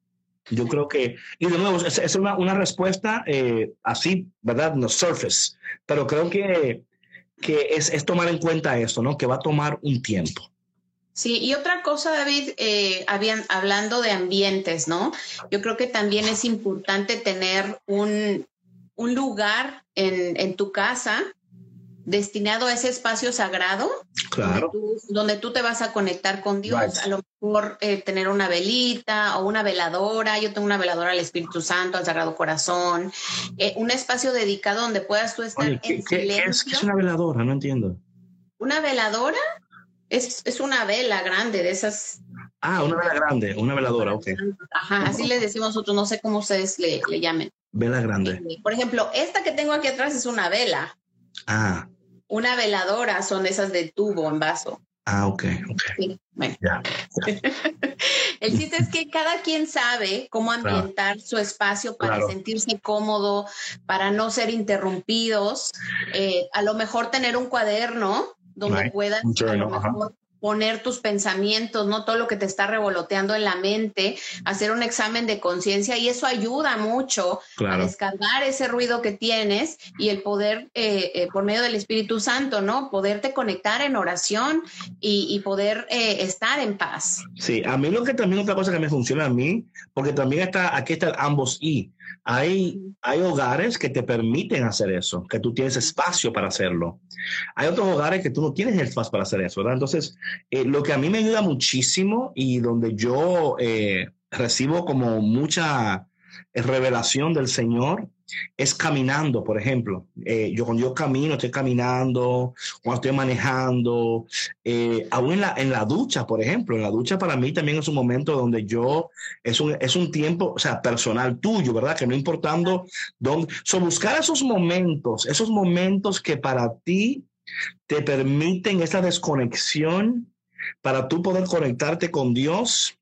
S2: Yo creo que, y de nuevo, es, una, una, respuesta eh, así, ¿verdad? No surface, pero creo que, que es, es, tomar en cuenta esto, ¿no? Que va a tomar un tiempo.
S3: Sí, y otra cosa, David, eh, habían, hablando de ambientes, ¿no? Yo creo que también es importante tener un, un lugar en, en tu casa destinado a ese espacio sagrado,
S2: claro.
S3: donde, tú, te vas a conectar con Dios, a lo mejor eh, tener una velita o una veladora, yo tengo una veladora al Espíritu Santo, al Sagrado Corazón, eh, un espacio dedicado donde puedas tú estar en silencio.
S2: es, ¿Qué es una veladora? No entiendo.
S3: ¿Una veladora? Es, es una vela grande de esas
S2: Ah, una vela grande, una veladora, ok.
S3: Ajá, así le decimos nosotros, no sé cómo ustedes le, le llamen.
S2: Vela grande.
S3: Eh, por ejemplo, esta que tengo aquí atrás es una vela.
S2: Ah.
S3: Una veladora son esas de tubo en vaso.
S2: Ah, ok, ok.
S3: Sí, bueno. [laughs] El chiste es que cada quien sabe cómo ambientar su espacio para sentirse cómodo, para no ser interrumpidos. Eh, a lo mejor tener un cuaderno donde puedas poner tus pensamientos, no todo lo que te está revoloteando en la mente, hacer un examen de conciencia y eso ayuda mucho a descargar ese ruido que tienes y el poder, eh, eh, por medio del Espíritu Santo, ¿no? Poderte conectar en oración y, poder eh, estar en paz.
S2: Sí, a mí lo que también otra cosa que me funciona a mí, porque también está, aquí está ambos y. Hay, hay hogares que te permiten hacer eso, que tú tienes espacio para hacerlo. Hay otros hogares que tú no tienes espacio para hacer eso, ¿verdad? Entonces, eh, lo que a mí me ayuda muchísimo y donde yo eh, recibo como mucha revelación del Señor es caminando, por ejemplo. Eh, yo cuando yo camino, estoy caminando, cuando estoy manejando, eh, aún en la, en la ducha, por ejemplo. En la ducha para mí también es un momento donde yo, es un, es un tiempo, o sea, personal tuyo, ¿verdad? Que no importando dónde, so, buscar esos momentos, esos momentos que para ti te permiten esa desconexión para tú poder conectarte con Dios.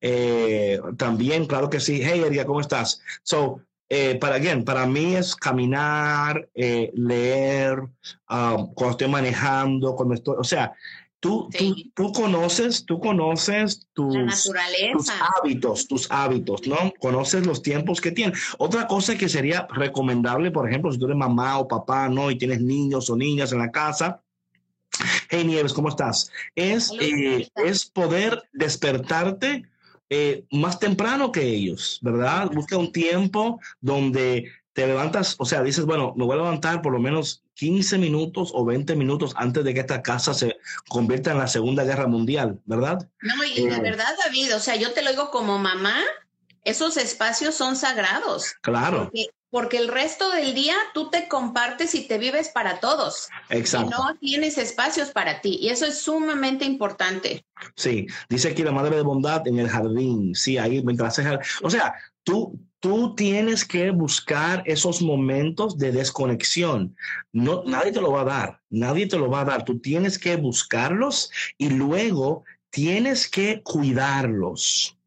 S2: Eh, también, claro que sí. Hey, Eria, ¿cómo estás? So, eh, para, again, para mí es caminar, eh, leer, um, cuando estoy manejando, cuando estoy, o sea, tú, tú, tú, conoces, tú conoces tus, tus, hábitos, tus hábitos, ¿no? Conoces los tiempos que tienes. Otra cosa que sería recomendable, por ejemplo, si tú eres mamá o papá, ¿no? Y tienes niños o niñas en la casa, Hey Nieves, ¿cómo estás? Es, eh, es poder despertarte eh, más temprano que ellos, ¿verdad? Busca un tiempo donde te levantas, o sea, dices, bueno, me voy a levantar por lo menos 15 minutos o 20 minutos antes de que esta casa se convierta en la Segunda Guerra Mundial, ¿verdad?
S3: No, y de eh, verdad, David, o sea, yo te lo digo como mamá, esos espacios son sagrados.
S2: Claro
S3: porque el resto del día tú te compartes y te vives para todos.
S2: Exacto.
S3: Y no tienes espacios para ti. Y eso es sumamente importante.
S2: Sí, dice aquí la madre de bondad en el jardín. Sí, ahí mientras O sea, tú, tú tienes que buscar esos momentos de desconexión. No, nadie te lo va a dar. Nadie te lo va a dar. Tú tienes que buscarlos y luego tienes que cuidarlos.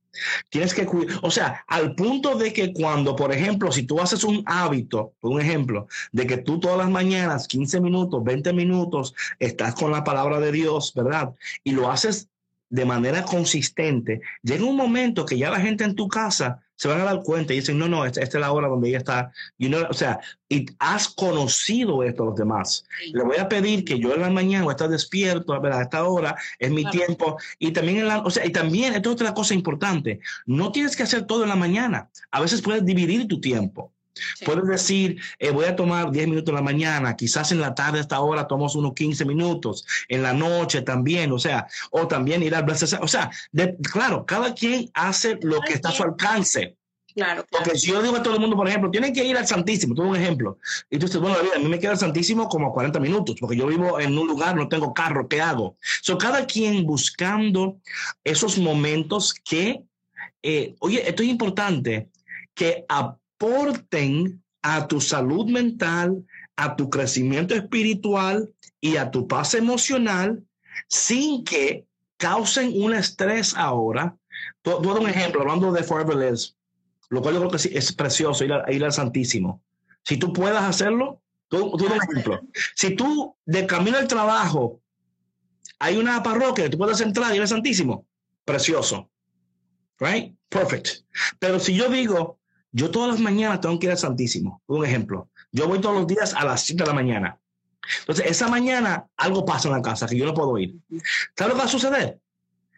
S2: Tienes que cuidar, o sea, al punto de que cuando, por ejemplo, si tú haces un hábito, un ejemplo, de que tú todas las mañanas, 15 minutos, 20 minutos, estás con la palabra de Dios, ¿verdad? Y lo haces de manera consistente, llega un momento que ya la gente en tu casa se van a dar cuenta y dicen, no, no, esta, es la hora donde ella está. You know, o sea, y has conocido esto a los demás. Le voy a pedir que yo en la mañana voy a estar despierto, a esta hora es mi tiempo. Y también, en la, o sea, y también, esto es otra cosa importante, no tienes que hacer todo en la mañana. A veces puedes dividir tu tiempo. Puedes decir, eh, voy a tomar 10 minutos en la mañana, quizás en la tarde a esta hora tomamos unos 15 minutos, en la noche también, o sea, o también ir al o sea, claro, cada quien hace lo que está a su alcance.
S3: Claro,
S2: Porque si yo digo a todo el mundo, por ejemplo, tienen que ir al Santísimo, tengo un ejemplo. Y tú dices, bueno, a mí me queda el Santísimo como 40 minutos, porque yo vivo en un lugar, no tengo carro, ¿qué hago? So, cada quien buscando esos momentos que, eh, oye, esto es importante, que a aporten a tu salud mental, a tu crecimiento espiritual y a tu paz emocional sin que causen un estrés ahora. Todo un ejemplo, hablando de Forever lo cual yo creo que es precioso ir, ir al Santísimo. Si tú puedas hacerlo, todo, un ejemplo. Si tú de camino al trabajo hay una parroquia tú puedes entrar y ir al Santísimo, precioso. Right? Perfect. Pero si yo digo, yo todas las mañanas tengo que ir al Santísimo. Un ejemplo. Yo voy todos los días a las 7 de la mañana. Entonces, esa mañana algo pasa en la casa que yo no puedo ir. ¿Sabes lo que va a suceder?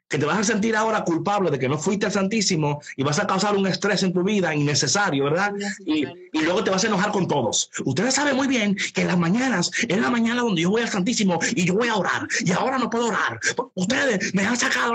S2: Que te vas a sentir ahora culpable de que no fuiste al Santísimo y vas a causar un estrés en tu vida innecesario, ¿verdad? Y, y luego te vas a enojar con todos. Ustedes saben muy bien que en las mañanas es la mañana donde yo voy al Santísimo y yo voy a orar. Y ahora no puedo orar. Ustedes me han sacado.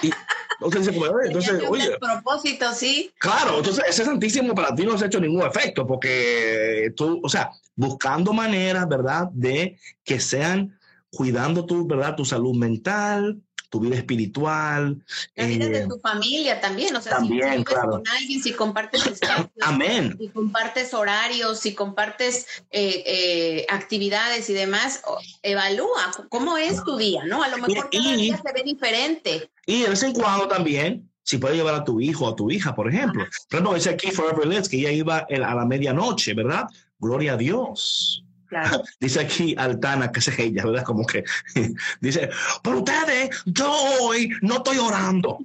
S2: Y, [laughs] entonces dice, entonces, oye.
S3: propósito, sí.
S2: Claro, entonces ese santísimo para ti no se ha hecho ningún efecto, porque tú, o sea, buscando maneras, ¿verdad?, de que sean cuidando tu, ¿verdad?, tu salud mental, tu vida espiritual.
S3: La vida de eh, tu familia también, o sea,
S2: también, si claro.
S3: con alguien, si compartes [clears throat] espacios,
S2: Amén.
S3: si compartes horarios, si compartes eh, eh, actividades y demás, evalúa cómo es tu día, ¿no? A lo mejor cada día se ve diferente.
S2: Y de vez en cuando también si puedes llevar a tu hijo o a tu hija, por ejemplo. Por ejemplo, dice aquí Forever Let's que ella iba a la medianoche, ¿verdad? Gloria a Dios. [laughs] Dice aquí Altana, que es ella, ¿verdad? Como que [laughs] dice, pero ustedes, yo hoy no estoy orando.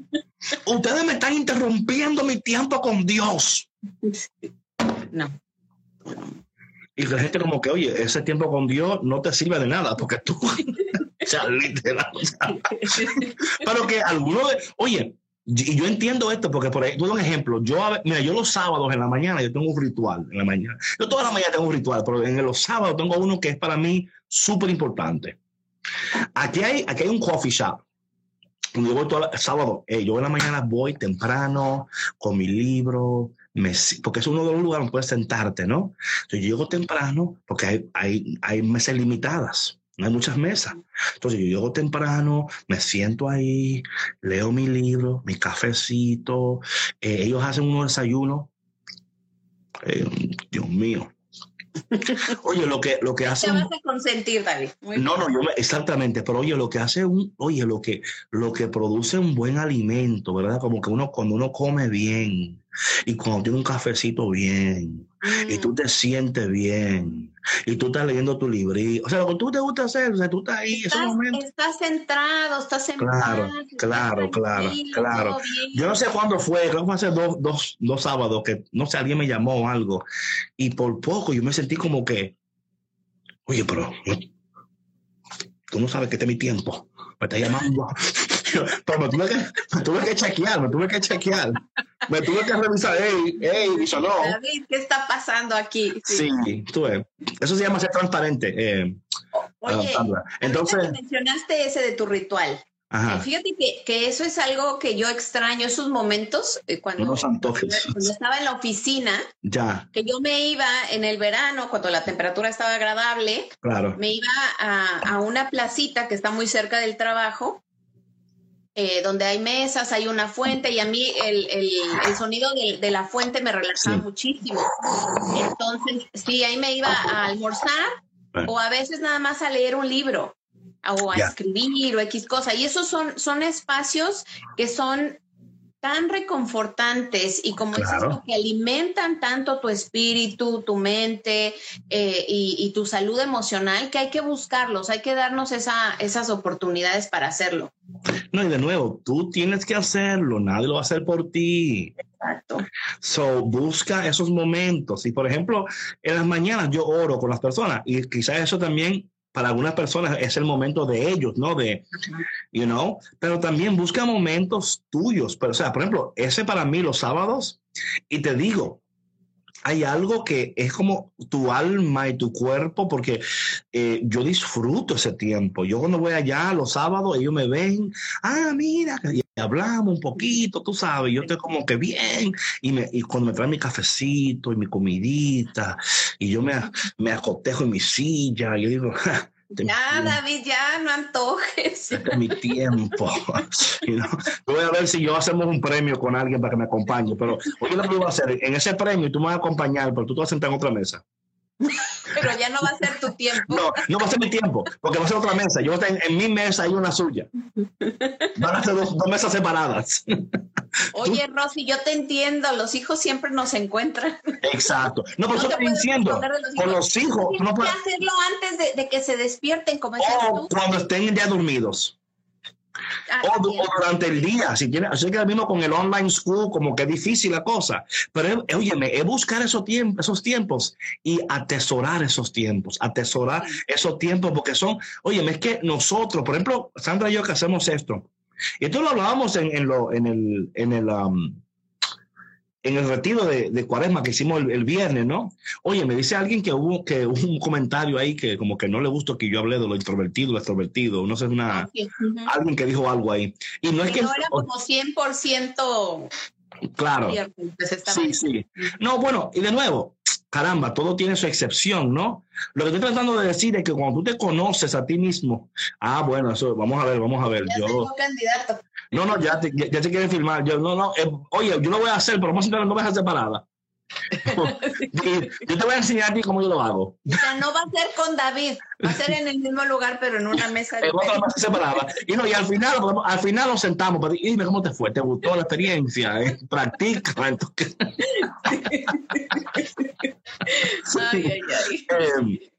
S2: Ustedes me están interrumpiendo mi tiempo con Dios.
S3: No.
S2: Y la gente como que, oye, ese tiempo con Dios no te sirve de nada, porque tú, [laughs] o sea, literal, pero que algunos de, oye, y yo entiendo esto porque por doy un ejemplo. Yo, mira, yo los sábados en la mañana, yo tengo un ritual en la mañana. Yo toda la mañana tengo un ritual, pero en los sábados tengo uno que es para mí súper importante. Aquí hay, aquí hay un coffee shop. Yo voy todo el sábado, eh, yo en la mañana voy temprano con mi libro, me, porque es uno de los lugares donde puedes sentarte, ¿no? Entonces yo llego temprano porque hay, hay, hay mesas limitadas no hay muchas mesas. Entonces yo llego temprano, me siento ahí, leo mi libro, mi cafecito, eh, ellos hacen unos desayunos. Eh, Dios mío. [laughs] Oye, lo que, lo que hace.
S3: Te vas a consentir, David.
S2: no, no, yo exactamente, pero oye, lo que hace un, oye, lo que, lo que produce un buen alimento, ¿verdad? Como que uno, cuando uno come bien, y cuando tiene un cafecito bien, y tú mm. te sientes bien, y tú estás leyendo tu librito, o sea, lo que tú te gusta hacer, o sea, tú estás ahí,
S3: estás, Estás centrado, estás en
S2: Claro, claro, claro, claro. Yo no sé cuándo fue, creo que fue hace dos, dos, dos sábados que, no sé, alguien me llamó o algo, y por poco yo me sentí como que, oye, pero tú no sabes que este es mi tiempo, me está llamando. [laughs] Pero me tuve, que, me tuve que chequear, me tuve que chequear. Me tuve que revisar, hey, hey, no.
S3: David, ¿qué está pasando aquí?
S2: Sí, tú ves. Eso se llama ser transparente. Eh,
S3: Oye, entonces mencionaste ese de tu ritual. Ajá. Fíjate que, que, eso es algo que yo extraño, esos momentos eh, cuando, cuando, estaba en la oficina,
S2: ya.
S3: que yo me iba en el verano, cuando la temperatura estaba agradable,
S2: claro.
S3: me iba a, a una placita que está muy cerca del trabajo eh, donde hay mesas, hay una fuente y a mí el, el, sonido de, de, la fuente me relajaba muchísimo. Entonces, sí, ahí me iba a almorzar o a veces nada más a leer un libro. o a escribir o X cosa. Y esos son, son espacios que son tan reconfortantes y como dices, que alimentan tanto tu espíritu, tu mente eh, y, tu salud emocional que hay que buscarlos, hay que darnos esa, esas oportunidades para hacerlo.
S2: No, y de nuevo, tú tienes que hacerlo, nadie lo va a hacer por ti.
S3: Exacto.
S2: So, busca esos momentos. Y por ejemplo, en las mañanas yo oro con las personas y quizás eso también para algunas personas es el momento de ellos, ¿no? De, you know, pero también busca momentos tuyos. Pero, o sea, por ejemplo, ese para mí los sábados, y te digo, hay algo que es como tu alma y tu cuerpo, porque eh, yo disfruto ese tiempo. Yo cuando voy allá los sábados, ellos me ven, ah, mira, y hablamos un poquito, tú sabes, yo estoy como que bien, y, me, y cuando me traen mi cafecito y mi comidita, y yo me, me acotejo en mi silla, yo digo, [laughs]
S3: Ya, David, ya no antojes.
S2: Este es mi tiempo. [laughs] Voy a ver si yo hacemos un premio con alguien para que me acompañe. Pero oye lo que voy a hacer, en ese premio tú me vas a acompañar, pero tú te vas a sentar en otra mesa.
S3: Pero ya no va a ser tu tiempo.
S2: No, no va a ser mi tiempo, porque va a ser otra mesa. Yo en, en mi mesa hay una suya. Van a ser dos, mesas separadas.
S3: Oye, Rosy, yo te entiendo, los hijos siempre nos encuentran.
S2: Exacto. No, pero yo estoy diciendo, con los hijos.
S3: no puedes hacerlo antes de, que se despierten, como
S2: O cuando estén ya dormidos. Ah, o, durante el día, si así que mismo con el online school, como que es difícil la cosa. Pero oye, es buscar esos tiempos, esos tiempos y atesorar esos tiempos, atesorar esos tiempos, porque son, oye, es que nosotros, por ejemplo, Sandra y yo que hacemos esto, y esto lo hablábamos en, en, lo, en el, en el, um, en el retiro de, de Cuaresma que hicimos el, viernes, ¿no? Oye, me dice alguien que hubo, que un comentario ahí que como que no le gustó que yo hablé de lo introvertido, lo extrovertido, no sé, una, alguien que dijo algo ahí. Y no es que...
S3: No era como 100%...
S2: Claro. Pues, sí, sí. No, bueno, y de nuevo, caramba, todo tiene su excepción, ¿no? Lo que estoy tratando de decir es que cuando tú te conoces a ti mismo, ah, bueno, eso, vamos a ver, vamos a ver.
S3: yo, candidato.
S2: No, no, ya te, ya, te quieren filmar. Yo, no, no, eh, oye, yo lo voy a hacer, pero vamos a entrar en dos separadas. yo te voy a enseñar a ti cómo yo lo hago.
S3: O sea, no va a ser con David, va a ser en el mismo lugar, pero en una mesa en otra
S2: mesa separada. Y no, y al final, al final nos sentamos para dime cómo te fue, te gustó la experiencia, ¿Eh? practica. [laughs] [laughs] ay, ay, ay. Eh,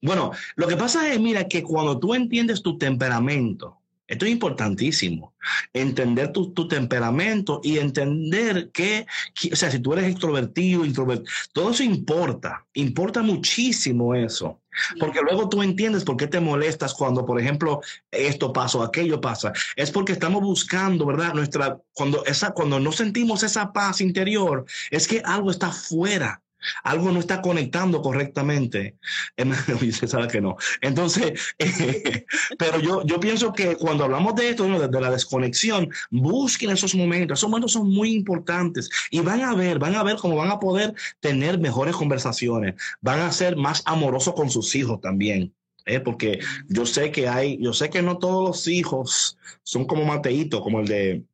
S2: bueno, lo que pasa es, mira, que cuando tú entiendes tu temperamento, esto es importantísimo. Entender tu, temperamento y entender que, o sea, si tú eres extrovertido, introvertido, todo eso importa. Importa muchísimo eso. Porque luego tú entiendes por qué te molestas cuando, por ejemplo, esto pasa o aquello pasa. Es porque estamos buscando, ¿verdad? Nuestra, cuando, esa, cuando no sentimos esa paz interior, es que algo está fuera algo no está conectando correctamente. Se [laughs] sabe que no. Entonces, [laughs] pero yo, yo pienso que cuando hablamos de esto, de, la desconexión, busquen esos momentos. Esos momentos son muy importantes y van a ver, van a ver cómo van a poder tener mejores conversaciones. Van a ser más amorosos con sus hijos también. ¿eh? Porque yo sé que hay, yo sé que no todos los hijos son como Mateito, como el de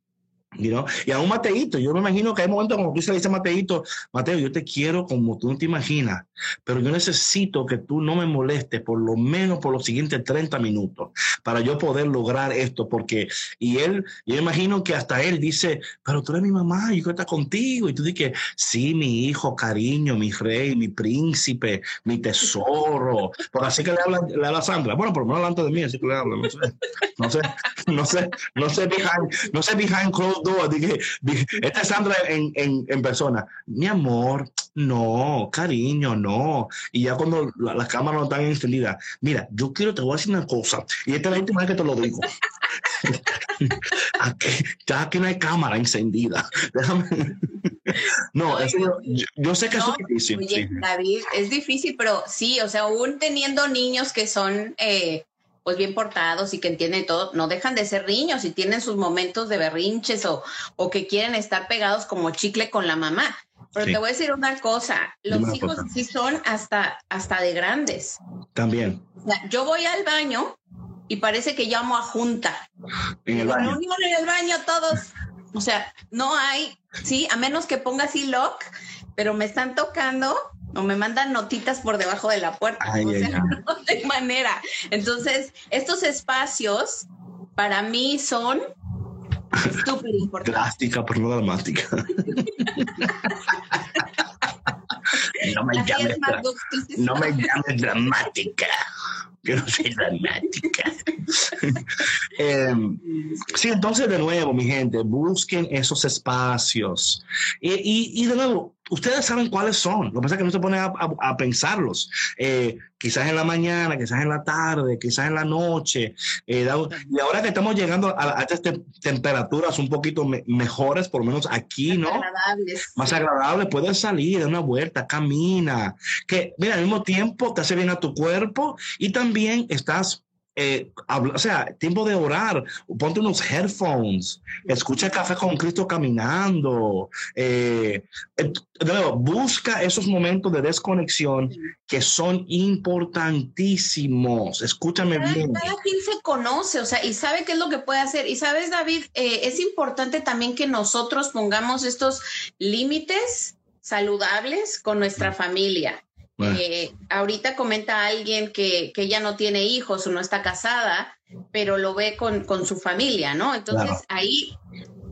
S2: y a un Mateito, yo me imagino que hay momentos como tú se le dice a Mateito, Mateo, yo te quiero como tú no te imaginas, pero yo necesito que tú no me molestes por lo menos por los siguientes 30 minutos para yo poder lograr esto, porque, y él, yo imagino que hasta él dice, pero tú eres mi mamá, yo quiero estar contigo, y tú dices, sí, mi hijo, cariño, mi rey, mi príncipe, mi tesoro, porque así que le habla, le habla Sandra, bueno, por lo menos delante de mí, así que le habla, no sé, no sé, no sé, no sé, behind, no sé behind Dije, esta es Sandra en, en, en, persona. Mi amor, no, cariño, no. Y ya cuando las cámaras no están encendidas, mira, yo quiero, te voy a decir una cosa. Y esta es la última vez que te lo digo. [laughs] aquí, ya aquí no hay cámara encendida. [laughs] Déjame. no, yo, sé que es difícil.
S3: Oye, David, es difícil, pero sí, o sea, aún teniendo niños que son eh, pues bien portados y que entienden todo, no dejan de ser niños y tienen sus momentos de berrinches o, o que quieren estar pegados como chicle con la mamá. Pero te voy a decir una cosa, los hijos sí son hasta, hasta de grandes.
S2: También.
S3: yo voy al baño y parece que llamo a junta.
S2: En el baño.
S3: en el baño todos. O sea, no hay, sí, a menos que ponga así lock, pero me están tocando o me mandan notitas por debajo de la puerta.
S2: Ay,
S3: o sea,
S2: ay. [laughs]
S3: no hay manera. Entonces, estos espacios para mí son súper importantes.
S2: Drástica, pero no dramática. [laughs] no me
S3: Así
S2: llames, no me llames dramática. Yo no soy dramática. [laughs] Em, sí, entonces de nuevo, mi gente, busquen esos espacios. Y, y- y de nuevo, ustedes saben cuáles son. Lo que pasa es que no se ponen a, a- a pensarlos. Eh, quizás en la mañana, quizás en la tarde, quizás en la noche. Eh, y ahora que estamos llegando a, a estas te- temperaturas un poquito me- mejores, por lo menos aquí, ¿no?
S3: agradables.
S2: más agradable, puedes salir, dar una vuelta, camina, que mira, al mismo tiempo te hace bien a tu cuerpo y también estás, eh, habla- o sea, tiempo de orar, ponte unos headphones, escucha Café con Cristo caminando, eh, eh, de nuevo, busca esos momentos de desconexión que son importantísimos, escúchame
S3: Cada,
S2: bien.
S3: cada quien se conoce, o sea, y sabe qué es lo que puede hacer. Y sabes, David, es importante también que nosotros pongamos estos límites saludables con nuestra familia.
S2: Bueno.
S3: Eh, ahorita comenta alguien que, que ella no tiene hijos o no está casada, pero lo ve con, con su familia, ¿no? Entonces
S2: Claro.
S3: ahí,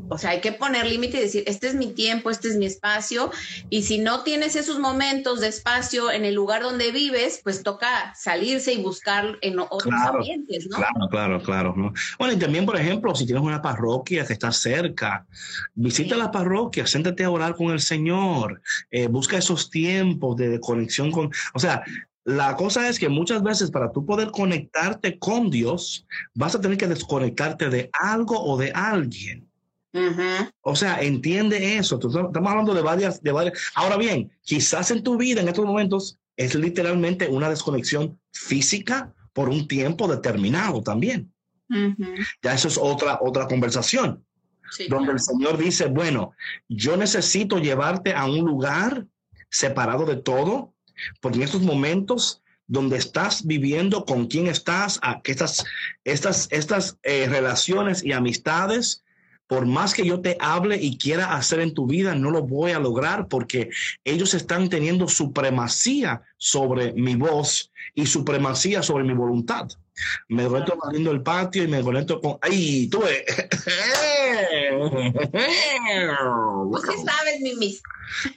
S3: o sea, hay que poner límite y decir, este es mi tiempo, este es mi espacio, y si no tienes esos momentos de espacio en el lugar donde vives, pues toca salirse y buscar en otros
S2: Claro,
S3: ambientes, ¿no?
S2: Claro, claro, claro. ¿no? Bueno, y también, por ejemplo, si tienes una parroquia que está cerca, visita
S3: Sí.
S2: la parroquia, siéntate a orar con el Señor, eh, busca esos tiempos de conexión con, o sea, la cosa es que muchas veces para tú poder conectarte con Dios, vas a tener que desconectarte de algo o de alguien. O sea, entiende eso. Estamos hablando de varias, de varias. Ahora bien, quizás en tu vida en estos momentos es literalmente una desconexión física por un tiempo determinado también. Ya eso es otra, otra conversación,
S3: Sí,
S2: donde
S3: claro.
S2: el Señor dice, bueno, yo necesito llevarte a un lugar separado de todo, porque en estos momentos donde estás viviendo, con quién estás, a estas, estas, estas eh, relaciones y amistades, por más que yo te hable y quiera hacer en tu vida, no lo voy a lograr porque ellos están teniendo supremacía sobre mi voz y supremacía sobre mi voluntad. Me más lindo el patio y me conecto con... ¡Ay! ¡Tú! ves. [laughs]
S3: Tú sí sabes, Mimis.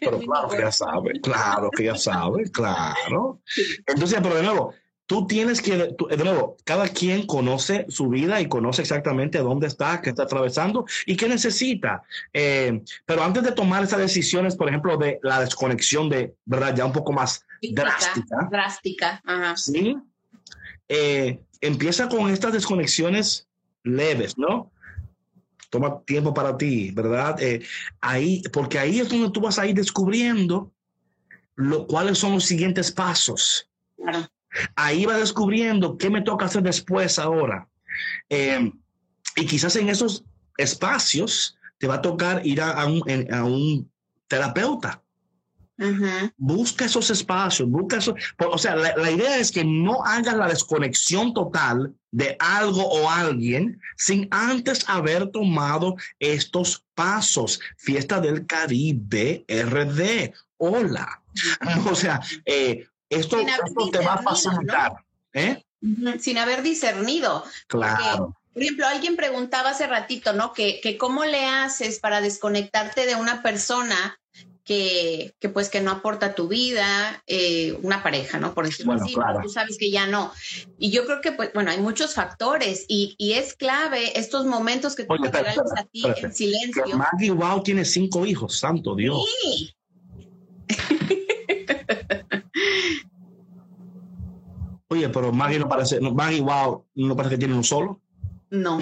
S2: Pero claro que ya sabe, claro que ya sabe, claro. Entonces, pero de nuevo, tú tienes que, tú- de nuevo, cada quien conoce su vida y conoce exactamente dónde está, qué está atravesando y qué necesita. Eh, pero antes de tomar esas decisiones, por ejemplo, de la desconexión de, ¿verdad? Ya un poco más drástica,
S3: Drástica. Ajá.
S2: ¿sí? Eh, empieza con estas desconexiones leves, ¿no? Toma tiempo para ti, ¿verdad? Eh, ahí, porque ahí es donde tú vas a ir descubriendo lo, cuáles son los siguientes pasos.
S3: Claro.
S2: Ahí va descubriendo qué me toca hacer después ahora. Eh, y quizás en esos espacios te va a tocar ir a, a un, en- a un terapeuta busca esos espacios, busca eso. por- O sea, la, la idea es que no hagas la desconexión total de algo o alguien sin antes haber tomado estos pasos. Fiesta del Caribe, RD, hola. [laughs] O sea, eh, esto, esto te va a facilitar. ¿eh?
S3: Ujú. Sin haber discernido.
S2: Claro.
S3: Por ejemplo, alguien preguntaba hace ratito, ¿no? Que, que cómo le haces para desconectarte de una persona que, que pues que no aporta a tu vida, eh, una pareja, ¿no? Por decirlo
S2: Bueno,
S3: así,
S2: claro.
S3: ¿no? tú sabes que ya no. Y yo creo que, pues, bueno, hay muchos factores y, y es clave estos momentos que tú
S2: Oye,
S3: te
S2: espera,
S3: a ti en silencio.
S2: Maggie Wow tiene cinco hijos, santo Dios.
S3: Sí. [laughs]
S2: Oye, pero Maggie no parece, Maggie Wow no parece que tiene un solo.
S3: No,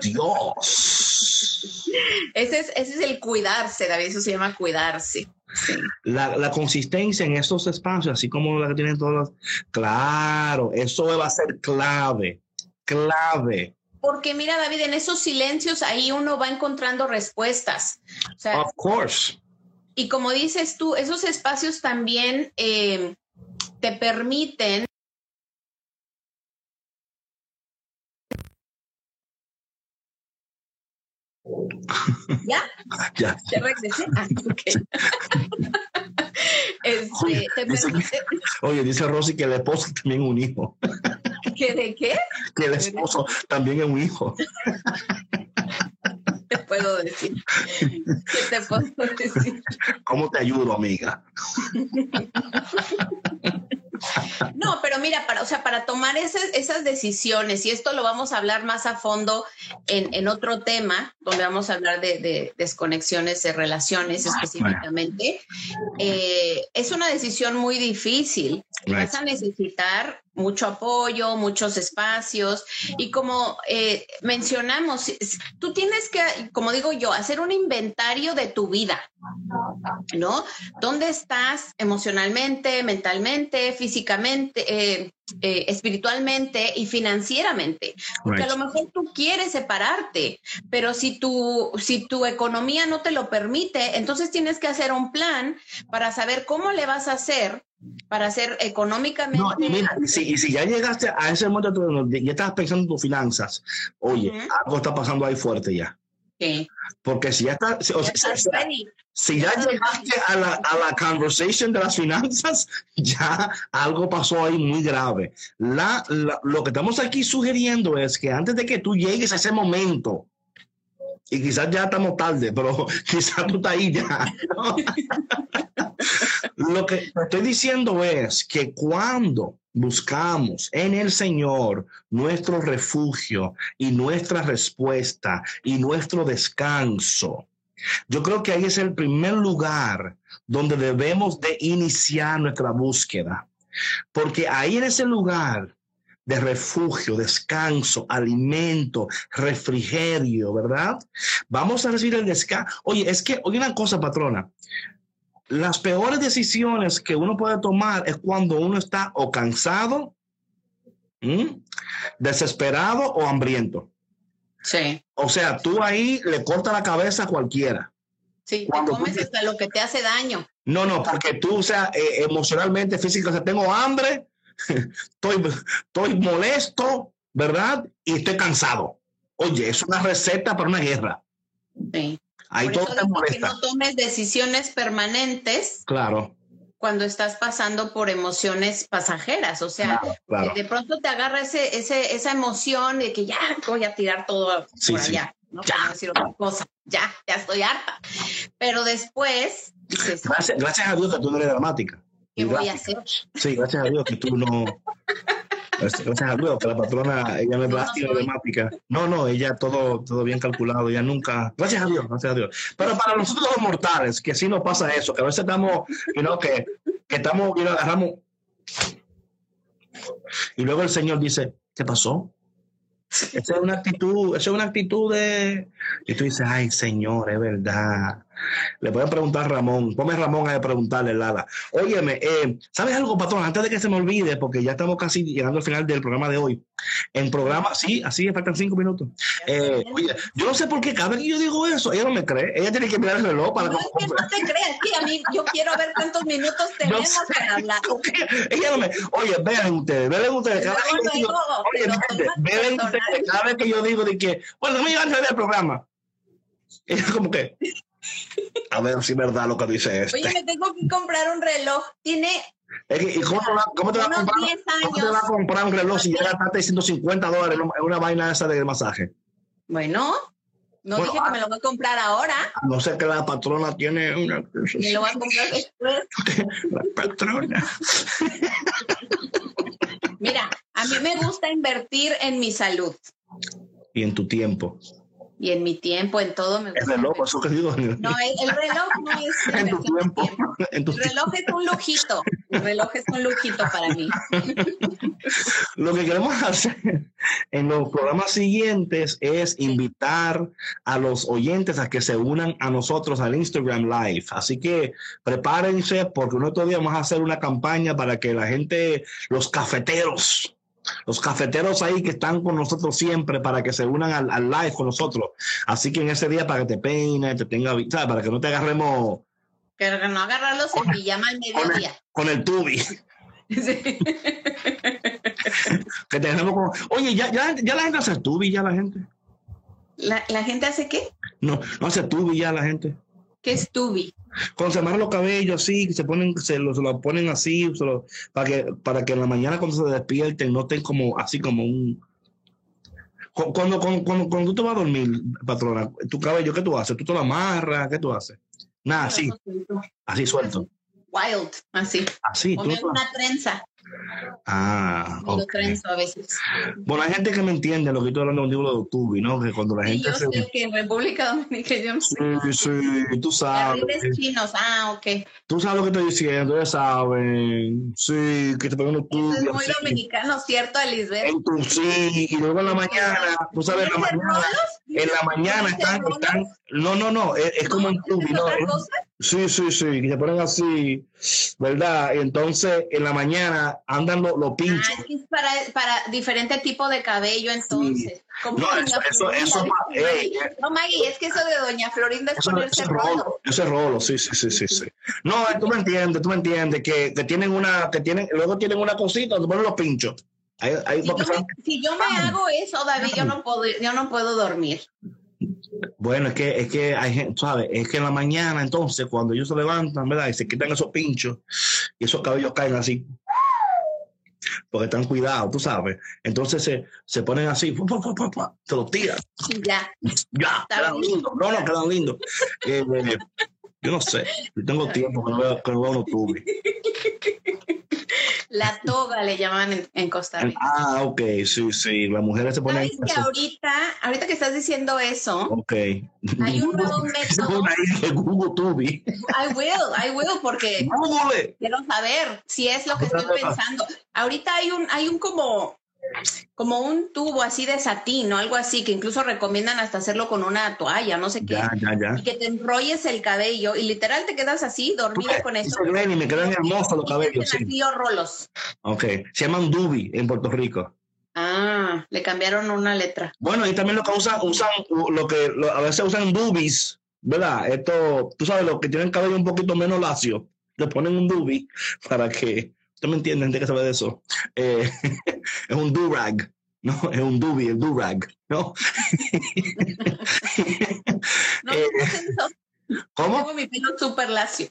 S2: Dios.
S3: ese es, ese es el cuidarse, David, eso se llama cuidarse. Sí.
S2: La, la consistencia en estos espacios, así como la que tienen todas, claro, eso va a ser clave, clave.
S3: Porque mira, David, en esos silencios ahí uno va encontrando respuestas. O sea,
S2: Of course.
S3: y como dices tú, esos espacios también eh, te permiten ¿Ya? [laughs]
S2: Ya.
S3: ¿Ya regresé? Ah. [laughs] Este, te
S2: Dice Oye, dice Rosy que el esposo también es un hijo.
S3: ¿que ¿De qué?
S2: Que el esposo también es un hijo. [laughs]
S3: te puedo decir? ¿Qué te puedo decir?
S2: ¿Cómo te ayudo, amiga?
S3: No, pero mira, para, o sea, para tomar esas, esas decisiones, y esto lo vamos a hablar más a fondo en, en otro tema, donde vamos a hablar de, de desconexiones de relaciones específicamente, eh, es una decisión muy difícil.
S2: Right.
S3: Vas a necesitar mucho apoyo, muchos espacios, y como eh, mencionamos, tú tienes que, como digo yo, hacer un inventario de tu vida. ¿no? ¿Dónde estás emocionalmente, mentalmente, físicamente, eh, eh, espiritualmente y financieramente? Porque
S2: Right.
S3: a lo mejor tú quieres separarte, pero si tu, si tu economía no te lo permite, entonces tienes que hacer un plan para saber cómo le vas a hacer para hacer económicamente.
S2: No, y mira, y si, y si ya llegaste a ese momento ya estás pensando en tus finanzas, oye, algo está pasando ahí fuerte ya.
S3: Sí,
S2: Porque si ya está, si, o
S3: ya
S2: si- ya llegaste a la, a la conversation de las finanzas, [laughs] ya algo pasó ahí muy grave. La, la- lo que estamos aquí sugiriendo es que antes de que tú llegues a ese momento, y quizás ya estamos tarde, pero [laughs] quizás tú estás ahí ya. ¿no? [laughs] Lo que estoy diciendo es que cuando buscamos en el Señor nuestro refugio y nuestra respuesta y nuestro descanso, yo creo que ahí es el primer lugar donde debemos de iniciar nuestra búsqueda. Porque ahí en ese lugar de refugio, descanso, alimento, refrigerio, ¿verdad? Vamos a recibir el descanso. Oye, es que, oye una cosa, patrona, las peores decisiones que uno puede tomar es cuando uno está o cansado, ¿m? desesperado o hambriento.
S3: Sí,
S2: O sea, tú ahí le cortas la cabeza a cualquiera.
S3: sí, te
S2: Cuando tú
S3: comes
S2: te-
S3: hasta lo que te hace daño.
S2: No, no, porque tú, o sea, eh, emocionalmente, físico, o sea, tengo hambre, [laughs] estoy, estoy molesto, ¿verdad? Y estoy cansado. Oye, es una receta para una guerra.
S3: Sí.
S2: Ahí
S3: Por
S2: todo te molesta.
S3: no tomes decisiones permanentes
S2: Claro,
S3: cuando estás pasando por emociones pasajeras. O sea,
S2: claro, claro.
S3: de pronto te agarra ese, ese, esa emoción de que ya voy a tirar todo
S2: Sí,
S3: por
S2: sí.
S3: allá, ¿no?
S2: Ya.
S3: Para decir otra cosa. Ya, ya estoy harta. Pero después dices,
S2: Gracias, gracias a Dios que tú no eres dramática.
S3: ¿Qué voy a hacer?
S2: Sí, gracias a Dios que tú no. Gracias a Dios que la patrona, ella no es
S3: No, no
S2: dramática. No, no, ella todo, todo bien calculado, ella nunca. Gracias a Dios, gracias a Dios. Pero para nosotros los mortales, que sí nos pasa eso, que a veces estamos, you know, que, que estamos, you know, agarramos. Y luego el Señor dice, ¿qué pasó? Esa es una actitud, esa es una actitud de. Y tú dices, ay, Señor, es verdad. Le voy a preguntar a Ramón. Ponme a Ramón a preguntarle, Lala. Óyeme, eh, ¿sabes algo, patrón? Antes de que se me olvide, porque ya estamos casi llegando al final del programa de hoy. En programa, sí, así faltan cinco minutos. Eh, oye, yo no sé por qué cada vez que yo digo eso, ella no me cree. Ella tiene que mirar el reloj para
S3: No, es que no te creas, que a mí yo quiero ver cuántos minutos [laughs] tenemos
S2: sé.
S3: para hablar.
S2: Ella no me. Oye, vean ustedes, vean ustedes. Cada vez que yo oye, vean ustedes, cada vez que yo digo de que, bueno, no me iban a ver el programa. Ella como que, a ver si es verdad lo que dice este.
S3: Oye, me tengo que comprar un reloj. Tiene
S2: ¿Y cómo, te va- cómo te va a comprar,
S3: 10
S2: cómo te va a
S3: años.
S2: comprar un reloj si ya gastaste 150 dólares en una vaina esa de masaje?
S3: Bueno, no
S2: Bueno,
S3: dije que
S2: ah.
S3: me lo voy a comprar ahora.
S2: A No sé que la patrona tiene una.
S3: Me lo voy a comprar después. [laughs]
S2: La patrona.
S3: Mira, a mí me gusta invertir en mi salud
S2: Y en tu tiempo.
S3: Y en mi tiempo, en todo me
S2: El
S3: gusta.
S2: reloj,
S3: invertir.
S2: eso que digo.
S3: No, el, el reloj no es [laughs]
S2: en tu tiempo.
S3: tiempo. [laughs]
S2: En tu
S3: El reloj es un lujito. El reloj es un lujito para mí. [laughs]
S2: Lo que queremos hacer en los programas siguientes es invitar a los oyentes a que se unan a nosotros al Instagram Live. Así que prepárense porque nosotros vamos a hacer una campaña para que la gente, los cafeteros, los cafeteros ahí que están con nosotros siempre para que se unan al, al live con nosotros. Así que en ese día para que te peines, te tenga, ¿sabes? para que no te agarremos
S3: Que no agarrarlos en pijama al mediodía.
S2: con el tubi. [laughs]
S3: Sí. [laughs]
S2: Que tenemos como, oye, ya, ya, ya la gente hace tubi, ya la gente.
S3: ¿La, ¿La gente hace qué?
S2: No, no hace tubi ya la gente.
S3: ¿Qué es tubi?
S2: Cuando se amarran los cabellos así, se ponen, se lo, se lo ponen así, lo- para que, para que en la mañana cuando se despierten noten como así como un cu- cuando, cuando, cuando, cuando tú te vas a dormir, patrona, tu cabello, ¿qué tú haces? ¿Tú te lo amarras? ¿Qué tú haces? Nada, así, así suelto.
S3: Wild, así.
S2: Así, tú no
S3: una trenza.
S2: Ah,
S3: y Lo
S2: ok.
S3: trenzo a veces.
S2: Bueno, hay gente que me entiende lo que estoy hablando contigo de Tubi, ¿no? Que cuando la gente
S3: yo
S2: se...
S3: sé que en República Dominicana yo no sé.
S2: Sí, sí, tú sabes.
S3: Chinos. Ah, ok.
S2: Tú sabes lo que estoy diciendo, ya saben. Sí, que te ponen unos
S3: Eso es muy dominicano, ¿cierto, Elizabeth?
S2: En tu sí, y luego en la mañana, tú sabes, en la
S3: ¿Dices
S2: mañana, en la mañana
S3: ¿Dices
S2: están, están, no, no, no, es, es como en
S3: ¿Dices
S2: Tubi, ¿no? Sí, sí, sí, que se ponen así, ¿verdad? Y entonces en la mañana andan los los pinchos.
S3: Ah, es es para, para diferente tipo de cabello, entonces. Como
S2: No, eso- eso- eso ey, eh.
S3: No, Maggie, es que eso de Doña Florinda es
S2: Eso,
S3: ponerse
S2: ese
S3: rolo.
S2: rolo, ese rolo, sí, sí, sí, sí, sí. No, tú me entiendes, tú me entiendes, que, que tienen una, que tienen, luego tienen una cosita donde ponen los pinchos. Ahí, ahí
S3: Si yo, me, si yo me hago eso, David, yo no puedo, yo no puedo dormir.
S2: Bueno, es que, es que hay gente, ¿sabes? Es que en la mañana, entonces, cuando ellos se levantan, ¿verdad? Y se quitan esos pinchos y esos cabellos caen así. Porque están cuidados, tú sabes. Entonces se, se ponen así, pu, se los tiran.
S3: Ya.
S2: Ya,
S3: Está
S2: quedan lindos. No, no, quedan lindos. [laughs] Eh, eh, yo no sé. Yo tengo tiempo que no veo, que no veo unos tubos. [laughs]
S3: La toga le llaman en, en Costa Rica.
S2: Ah, ok, sí, sí. Las mujeres se ponen
S3: ¿Sabes que
S2: así.
S3: ahorita, ahorita que estás diciendo eso,
S2: Ok.
S3: hay un nuevo [laughs] método?
S2: Google Tubi.
S3: I will, I will, porque
S2: Google.
S3: quiero saber si es lo que estoy pensando. Ahorita hay un, hay un como, como un tubo así de satín o algo así, que incluso recomiendan hasta hacerlo con una toalla, no sé qué.
S2: Ya, ya, ya.
S3: Y que te enrolles el cabello y literal te quedas así, dormida con eso.
S2: Se y me quedan hermosos los cabellos, sí.
S3: así rolos.
S2: Ok. Se llaman Dubi en Puerto Rico.
S3: Ah, le cambiaron una letra.
S2: Bueno, y también lo que usan, usan lo que lo- a veces usan dubis, ¿verdad? Esto, tú sabes, los que tienen cabello un poquito menos lacio, le ponen un dubi para que, usted me entiende, gente que sabe de eso. Eh, [laughs] es un durag, ¿no? Es un dubi, el durag, ¿no? [laughs]
S3: No,
S2: Eh. ¿Cómo?
S3: Tengo mi pelo súper lacio.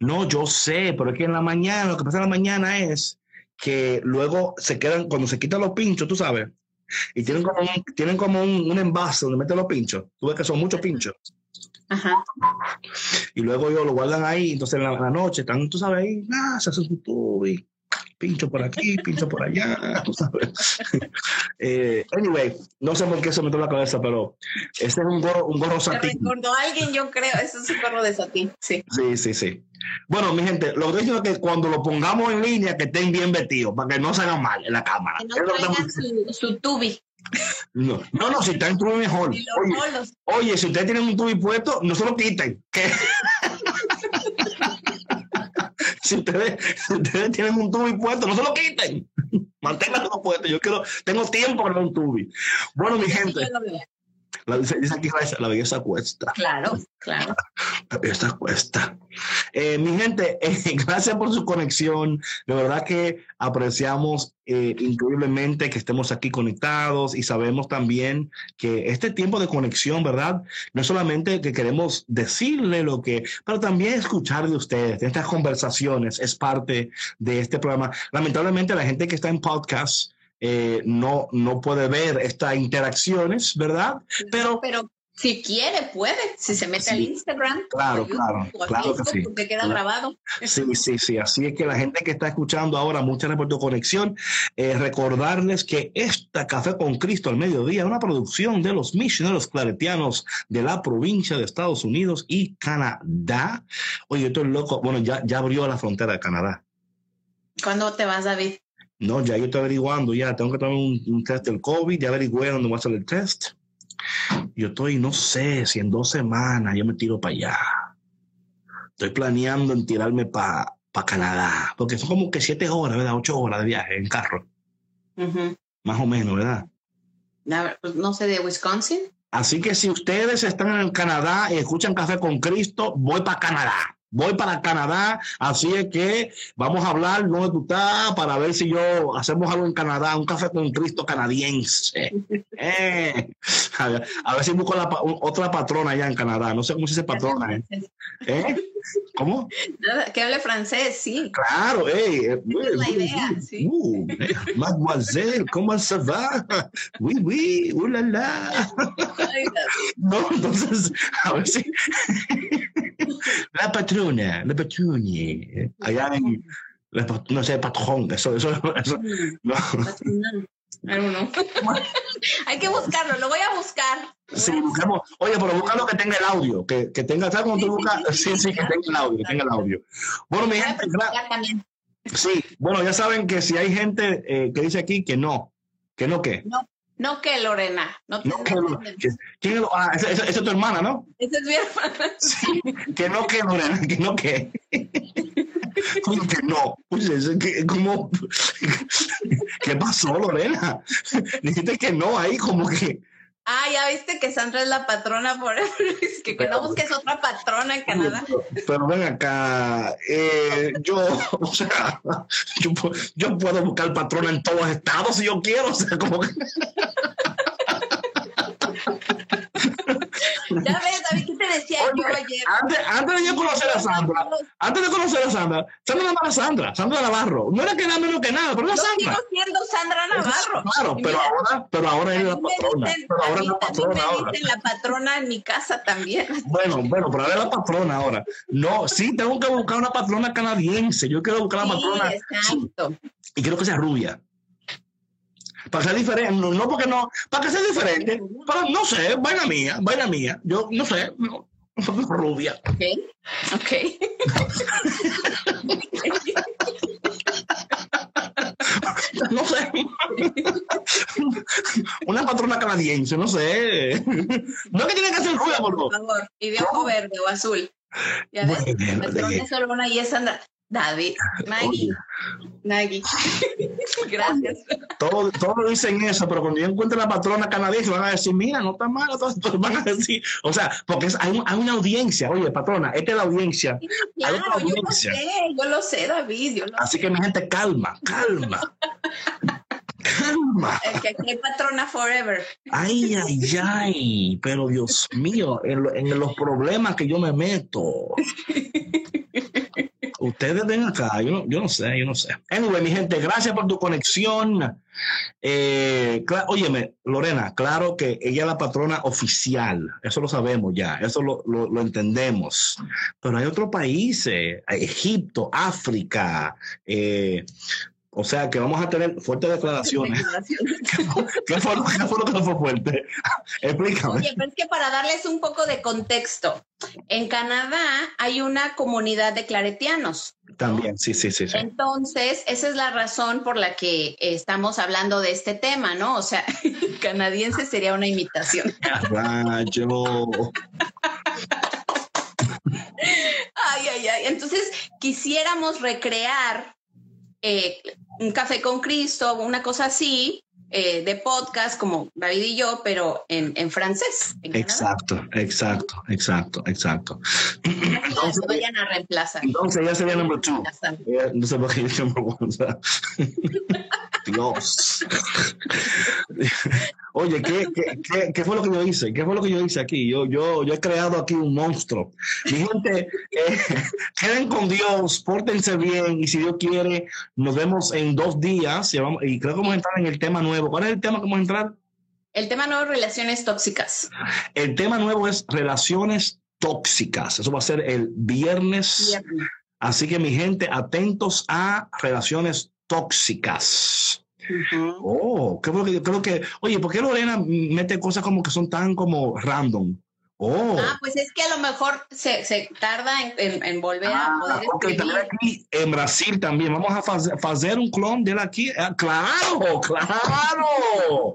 S2: No, yo sé, pero es que en la mañana, lo que pasa en la mañana es que luego se quedan, cuando se quitan los pinchos, tú sabes, y tienen como un, tienen como un, un envase donde meten los pinchos. Tú ves que son muchos pinchos.
S3: Ajá.
S2: Y luego ellos lo guardan ahí, entonces en la, noche están, tú sabes, ahí, ah, se hace su tubo y pincho por aquí, pincho por allá, [laughs] tú sabes. [laughs] Eh, anyway, no sé por qué se me metió la cabeza, pero ese es un gorro, un gorro satín.
S3: recordó a alguien, yo creo. Eso es un perro de satín. Sí.
S2: Sí, sí, sí. Bueno, mi gente, lo que diciendo es que cuando lo pongamos en línea, que estén bien vestidos, para que no se hagan mal en la cámara.
S3: Que no traigan su, su tubi
S2: no, no, no, si está en tubi mejor. Oye, si ustedes tienen un tubi puesto, no se lo quiten. [laughs] si, ustedes, si ustedes tienen un tubi puesto, no se lo quiten. Manténganlo puesto. Yo quiero, tengo tiempo para un tubi. Bueno, mi gente. La, dice aquí la belleza cuesta.
S3: Claro, claro.
S2: La belleza cuesta. Eh, mi gente, eh, [laughs] gracias por su conexión. De verdad que apreciamos eh, increíblemente que estemos aquí conectados y sabemos también que este tiempo de conexión, ¿verdad? No es solamente que queremos decirle lo que, pero también escuchar de ustedes. Estas conversaciones es parte de este programa. Lamentablemente la gente que está en podcast eh, no, no puede ver estas interacciones, ¿verdad? Pero
S3: Pero si quiere, puede. Si se mete
S2: Sí.
S3: al Instagram.
S2: Claro,
S3: YouTube,
S2: claro, claro que sí.
S3: Porque queda
S2: Claro.
S3: grabado.
S2: Sí, sí, sí. Así es que la gente que está escuchando ahora, muchas gracias por tu conexión. Eh, recordarles que esta Café con Cristo al mediodía es una producción de los misioneros claretianos de la provincia de Estados Unidos y Canadá. Oye, yo estoy loco. Bueno, ya, ya abrió la frontera de Canadá.
S3: ¿Cuándo te vas, David?
S2: No, ya yo estoy averiguando, ya tengo que tomar un, un test del COVID, ya averigüé dónde voy a hacer el test. Yo estoy, no sé, si en dos semanas yo me tiro para allá. Estoy planeando en tirarme para Canadá, porque son como que siete horas, ¿verdad? Ocho horas de viaje en carro, más o menos, ¿verdad?
S3: Pues, no sé, de Wisconsin.
S2: Así que si ustedes están en Canadá y escuchan Café con Cristo, voy para Canadá. Voy para Canadá, así es que vamos a hablar dónde tú estás para ver si yo hacemos algo en Canadá, un café con Cristo canadiense. [laughs] Eh, a, ver, si busco la, otra patrona allá en Canadá, no sé cómo se dice patrona. ¿eh? ¿Eh? ¿Cómo?
S3: Que hable francés, sí.
S2: Claro, hey, eh, la idea, sí. Uh, eh, mademoiselle, ¿cómo se va? Oui, oui, uh, la, la. no, entonces, a ver si... la patrona, la patrona, allá en... No sé, patrón, eso, eso, eso no. [laughs]
S3: Hay que buscarlo, lo voy a buscar.
S2: Sí, buscamos. Oye, pero busca lo que tenga el audio, que, que tenga, ¿sabes cómo tú buscas? Sí, sí, que tenga el audio, que tenga el audio. Bueno, mi gente, Sí, bueno, ya saben que si hay gente eh, que dice aquí que no, que no qué.
S3: No, no que Lorena. No,
S2: no que, ¿quién es, ah, esa, esa, es tu hermana, ¿no?
S3: Esa es mi hermana. [laughs]
S2: Sí, que no que Lorena, que no que. [laughs] ¿Cómo que no? Que, ¿cómo? [laughs] ¿Qué pasó, Lorena? Dijiste que no ahí, como que.
S3: Ah, ya viste que Sandra es la patrona por [laughs] es que, que no busques otra patrona en Canadá.
S2: Pero, ven acá, eh, yo, [laughs] o sea, yo, yo, puedo buscar patrona en todos los estados si yo quiero, o sea, como que... [laughs]
S3: Ya ves, David, ¿qué te decía yo ayer?
S2: Antes, antes de yo conocer a Sandra, antes de conocer a Sandra, Sandra Navarro, Sandra, Sandra Navarro. No era que era menos que nada, pero era Sandra.
S3: sigo siendo Sandra Navarro.
S2: Claro, pero ahora, pero ahora es la patrona.
S3: Dicen,
S2: pero ahora
S3: es
S2: la patrona
S3: me
S2: ahora.
S3: la patrona en mi casa también.
S2: Bueno, bueno, pero ahora es la patrona ahora. No, sí, tengo que buscar una patrona canadiense. Yo quiero buscar la
S3: Sí,
S2: patrona.
S3: exacto.
S2: Y quiero que sea rubia. Para ser diferente, no, no porque no, para que sea diferente, no sé, vaina mía, vaina mía. Yo no sé, no, [laughs] rubia.
S3: Ok, ok. [laughs]
S2: No sé. [laughs] Una patrona canadiense, no sé. No es que tiene que ser rubia, por favor.
S3: y de ojo verde o azul. Ya ves,
S2: Bueno,
S3: solo una y es Sandra. David, Maggie, Maggie. [laughs] Gracias.
S2: Todos todo dicen eso, pero cuando yo encuentre la patrona canadiense van a decir, mira, no está mal, [laughs] todos todos van a decir, o sea, porque es- hay, un- hay una audiencia, oye, patrona, esta es la audiencia, Hay otra
S3: Claro, yo lo sé, yo lo sé, David. Yo lo
S2: así que mi gente, calma, calma, [laughs] calma.
S3: Es que aquí hay patrona forever.
S2: Ay, ay, ay, pero Dios mío, en, lo- en los problemas que yo me meto. Ustedes ven acá, yo no, yo no sé, yo no sé. Anyway, mi gente, gracias por tu conexión. Eh, óyeme, Lorena, claro que ella es la patrona oficial, eso lo sabemos ya, eso lo, lo- lo entendemos. Pero hay otros países, Egipto, África, eh, o sea que vamos a tener fuertes declaraciones. [laughs] ¿Qué fue, lo- qué fue lo que fue fuerte? [laughs] Explícame.
S3: Oye, pero es que para darles un poco de contexto, en Canadá hay una comunidad de claretianos.
S2: También, sí, sí, sí. sí.
S3: Entonces, esa es la razón por la que estamos hablando de este tema, ¿no? O sea, [laughs] canadiense sería una imitación.
S2: Rayo.
S3: Ay, ay, ay. Entonces, quisiéramos recrear eh, un café con Cristo, una cosa así, eh, de podcast como David y yo, pero en, en francés. en.
S2: Exacto, exacto, exacto, exacto.
S3: No se vayan a reemplazar.
S2: Entonces ya sería two. Eh, No sé por qué dije number one. o [laughs] sea. Dios. Oye, ¿qué, qué, qué, qué fue lo que yo hice? ¿Qué fue lo que yo hice aquí? Yo, yo, yo he creado aquí un monstruo. Mi gente, eh, queden con Dios, pórtense bien y si Dios quiere, nos vemos en dos días y, vamos- y creo que vamos a entrar en el tema nuevo. ¿Cuál es el tema que vamos a entrar?
S3: El tema no relaciones tóxicas.
S2: El tema nuevo es relaciones tóxicas. Eso va a ser el viernes. Así que mi gente, atentos a relaciones tóxicas.
S3: Ujú.
S2: Oh, creo que, creo que, oye, ¿por qué Lorena mete cosas como que son tan como random? Oh,
S3: Ah, pues es que a lo mejor se, se tarda en, en- en volver a
S2: Ah,
S3: poder
S2: ok,
S3: escribir.
S2: también aquí en Brasil también. Vamos a hacer un clon de él aquí. Ah, claro, [laughs] claro.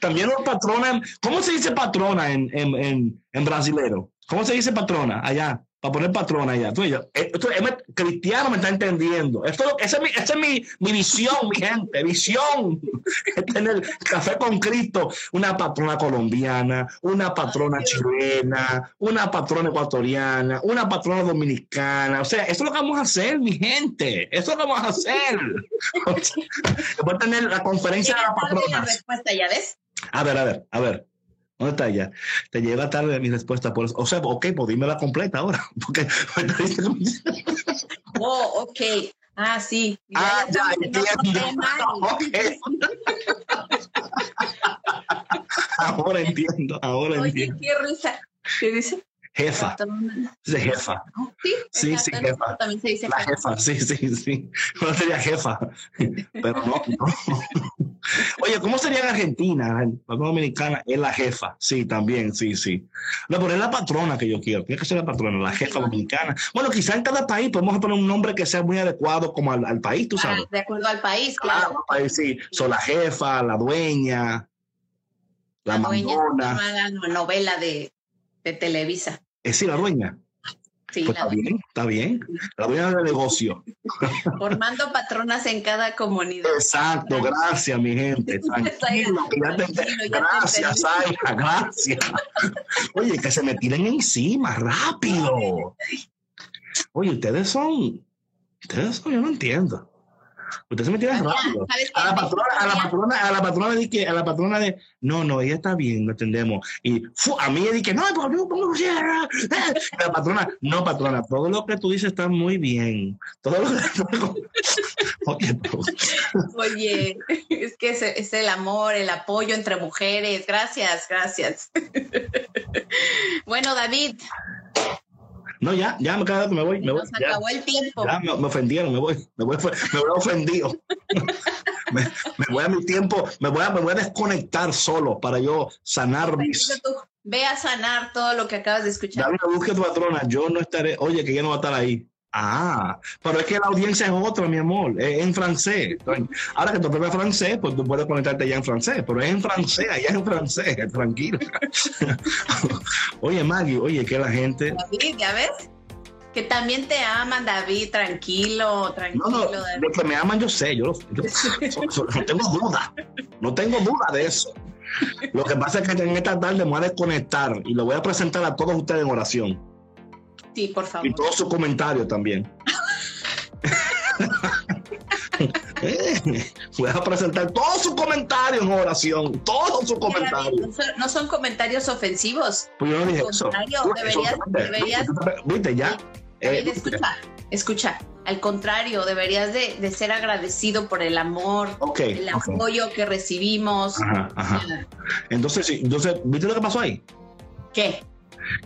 S2: También los patrones. ¿Cómo se dice patrona en, en, en, en brasilero? ¿Cómo se dice patrona allá? Para poner patrona ya. Tú, yo, eh, esto, cristiano me está entendiendo. Esto, esa es, mi, esa es mi, mi, visión, mi gente, visión. [laughs] Es tener café con Cristo, una patrona colombiana, una patrona chilena, una patrona ecuatoriana, una patrona dominicana. O sea, eso es lo que vamos a hacer, mi gente. Eso es lo que vamos a hacer. [laughs] Voy a tener la conferencia de la patrona. A ver, a ver, a ver. ¿Dónde está ella? Te llega tarde mi respuesta. Por eso. O sea, ok, pues dime la completa ahora. [laughs] Porque,
S3: oh, ok. Ah, sí.
S2: ah, ya, entiendo. [laughs] Okay. [laughs] ahora entiendo, ahora
S3: Oye,
S2: entiendo.
S3: qué risa. ¿Qué dice?
S2: Jefa. De jefa.
S3: Sí,
S2: Sí, sí, jefa.
S3: También se dice
S2: La
S3: jefa.
S2: sí, sí, sí. No sería jefa. Pero no, no. Oye, ¿cómo sería en Argentina? La dominicana es la jefa. Sí, también, sí, sí. No, pero es la patrona que yo quiero. Tiene que ser la patrona, la jefa dominicana. Bueno, quizá en cada país podemos poner un nombre que sea muy adecuado como al, al país, tú
S3: Ah,
S2: sabes.
S3: de acuerdo al país,
S2: Claro,
S3: claro.
S2: país, sí. Son la jefa, la dueña, la,
S3: dueña
S2: mandona.
S3: la novela de, de Televisa.
S2: Es sí, la dueña.
S3: Sí,
S2: Pues
S3: la
S2: está bien, está bien. La dueña del negocio.
S3: formando patronas en cada comunidad.
S2: Exacto, gracias, mi gente. [laughs] Tranquilo, te-
S3: te
S2: gracias. Zaira, gracias. Oye, que se me tiren encima, rápido. Oye, ustedes son, ustedes son, yo no entiendo. Ustedes se me
S3: Mira,
S2: rápido. A la patrona, a la patrona, a la patrona de que, a la patrona de, no, no, ella está bien, lo entendemos. Y fu, a mí dije, no, porque yo pongo cierra. [laughs] La patrona, no, patrona, todo lo que tú dices está muy bien. Todo lo que Oye, [laughs]
S3: Oye, es que es, es el amor, el apoyo entre mujeres. Gracias, gracias. [laughs] Bueno, David,
S2: No, ya, ya me quedo, me voy, me voy.
S3: nos
S2: ya.
S3: acabó el tiempo.
S2: Ya me, me ofendieron, me voy, me voy, me voy ofendido. [laughs] me, me voy a mi tiempo, me voy a, me voy a desconectar solo para yo sanar mis.
S3: Ve a sanar todo lo que acabas de escuchar.
S2: David, busque tu patrona, yo no estaré, oye, que ella no va a estar ahí. Ah, pero es que la audiencia es otra, mi amor, es en francés. Ahora que tú aprendes francés, pues tú puedes conectarte ya en francés, pero es en francés, allá es en francés, [laughs] tranquilo. [laughs] oye, Maggie, oye, que la gente,
S3: David, ¿ya ves? Que también te aman, David, tranquilo, tranquilo.
S2: No, no,
S3: David.
S2: de que me aman yo sé, yo, yo- yo- no tengo duda, no tengo duda de eso. Lo que pasa es que en esta tarde me voy a desconectar y lo voy a presentar a todos ustedes en oración
S3: Sí, por favor.
S2: y todos sus comentarios también. Eh, [laughs] voy a presentar todos sus comentarios en oración, todos sus comentarios.
S3: no son- no son comentarios ofensivos.
S2: Pues yo no dije eso.
S3: deberías- deberías-
S2: Viste, ya.
S3: David,
S2: Eh,
S3: escucha, escucha. Al contrario, deberías de, de ser agradecido por el amor, el apoyo que recibimos.
S2: Ajá, ajá. Entonces, entonces, ¿viste lo que pasó ahí?
S3: ¿Qué?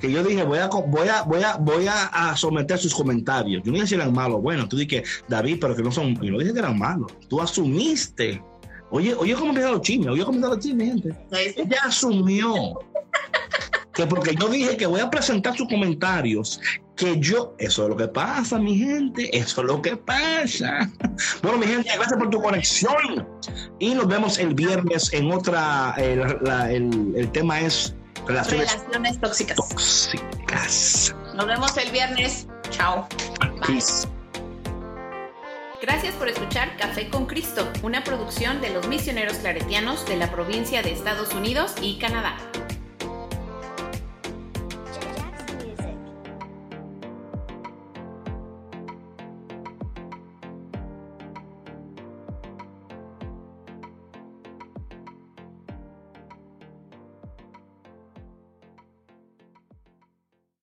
S2: Que yo dije, voy a, voy a, voy a, voy a, someter sus comentarios. Yo no dije si eran malos. Bueno, tú dije, David, pero que no son, yo no dije que eran malos. Tú asumiste. Oye, oye, cómo empiezan los chismes, oye, cómo los chismes, gente. Ella asumió que porque yo dije que voy a presentar sus comentarios, que yo, eso es lo que pasa, mi gente, eso es lo que pasa. [laughs] Bueno, mi gente, gracias por tu conexión y nos vemos el viernes en otra, eh, la- la- el, el tema es relaciones
S3: Relaciones tóxicas.
S2: tóxicas.
S3: Nos vemos el viernes. Chao. Bye.
S2: Peace.
S4: Gracias por escuchar Café con Cristo, una producción de los misioneros claretianos de la provincia de Estados Unidos y Canadá.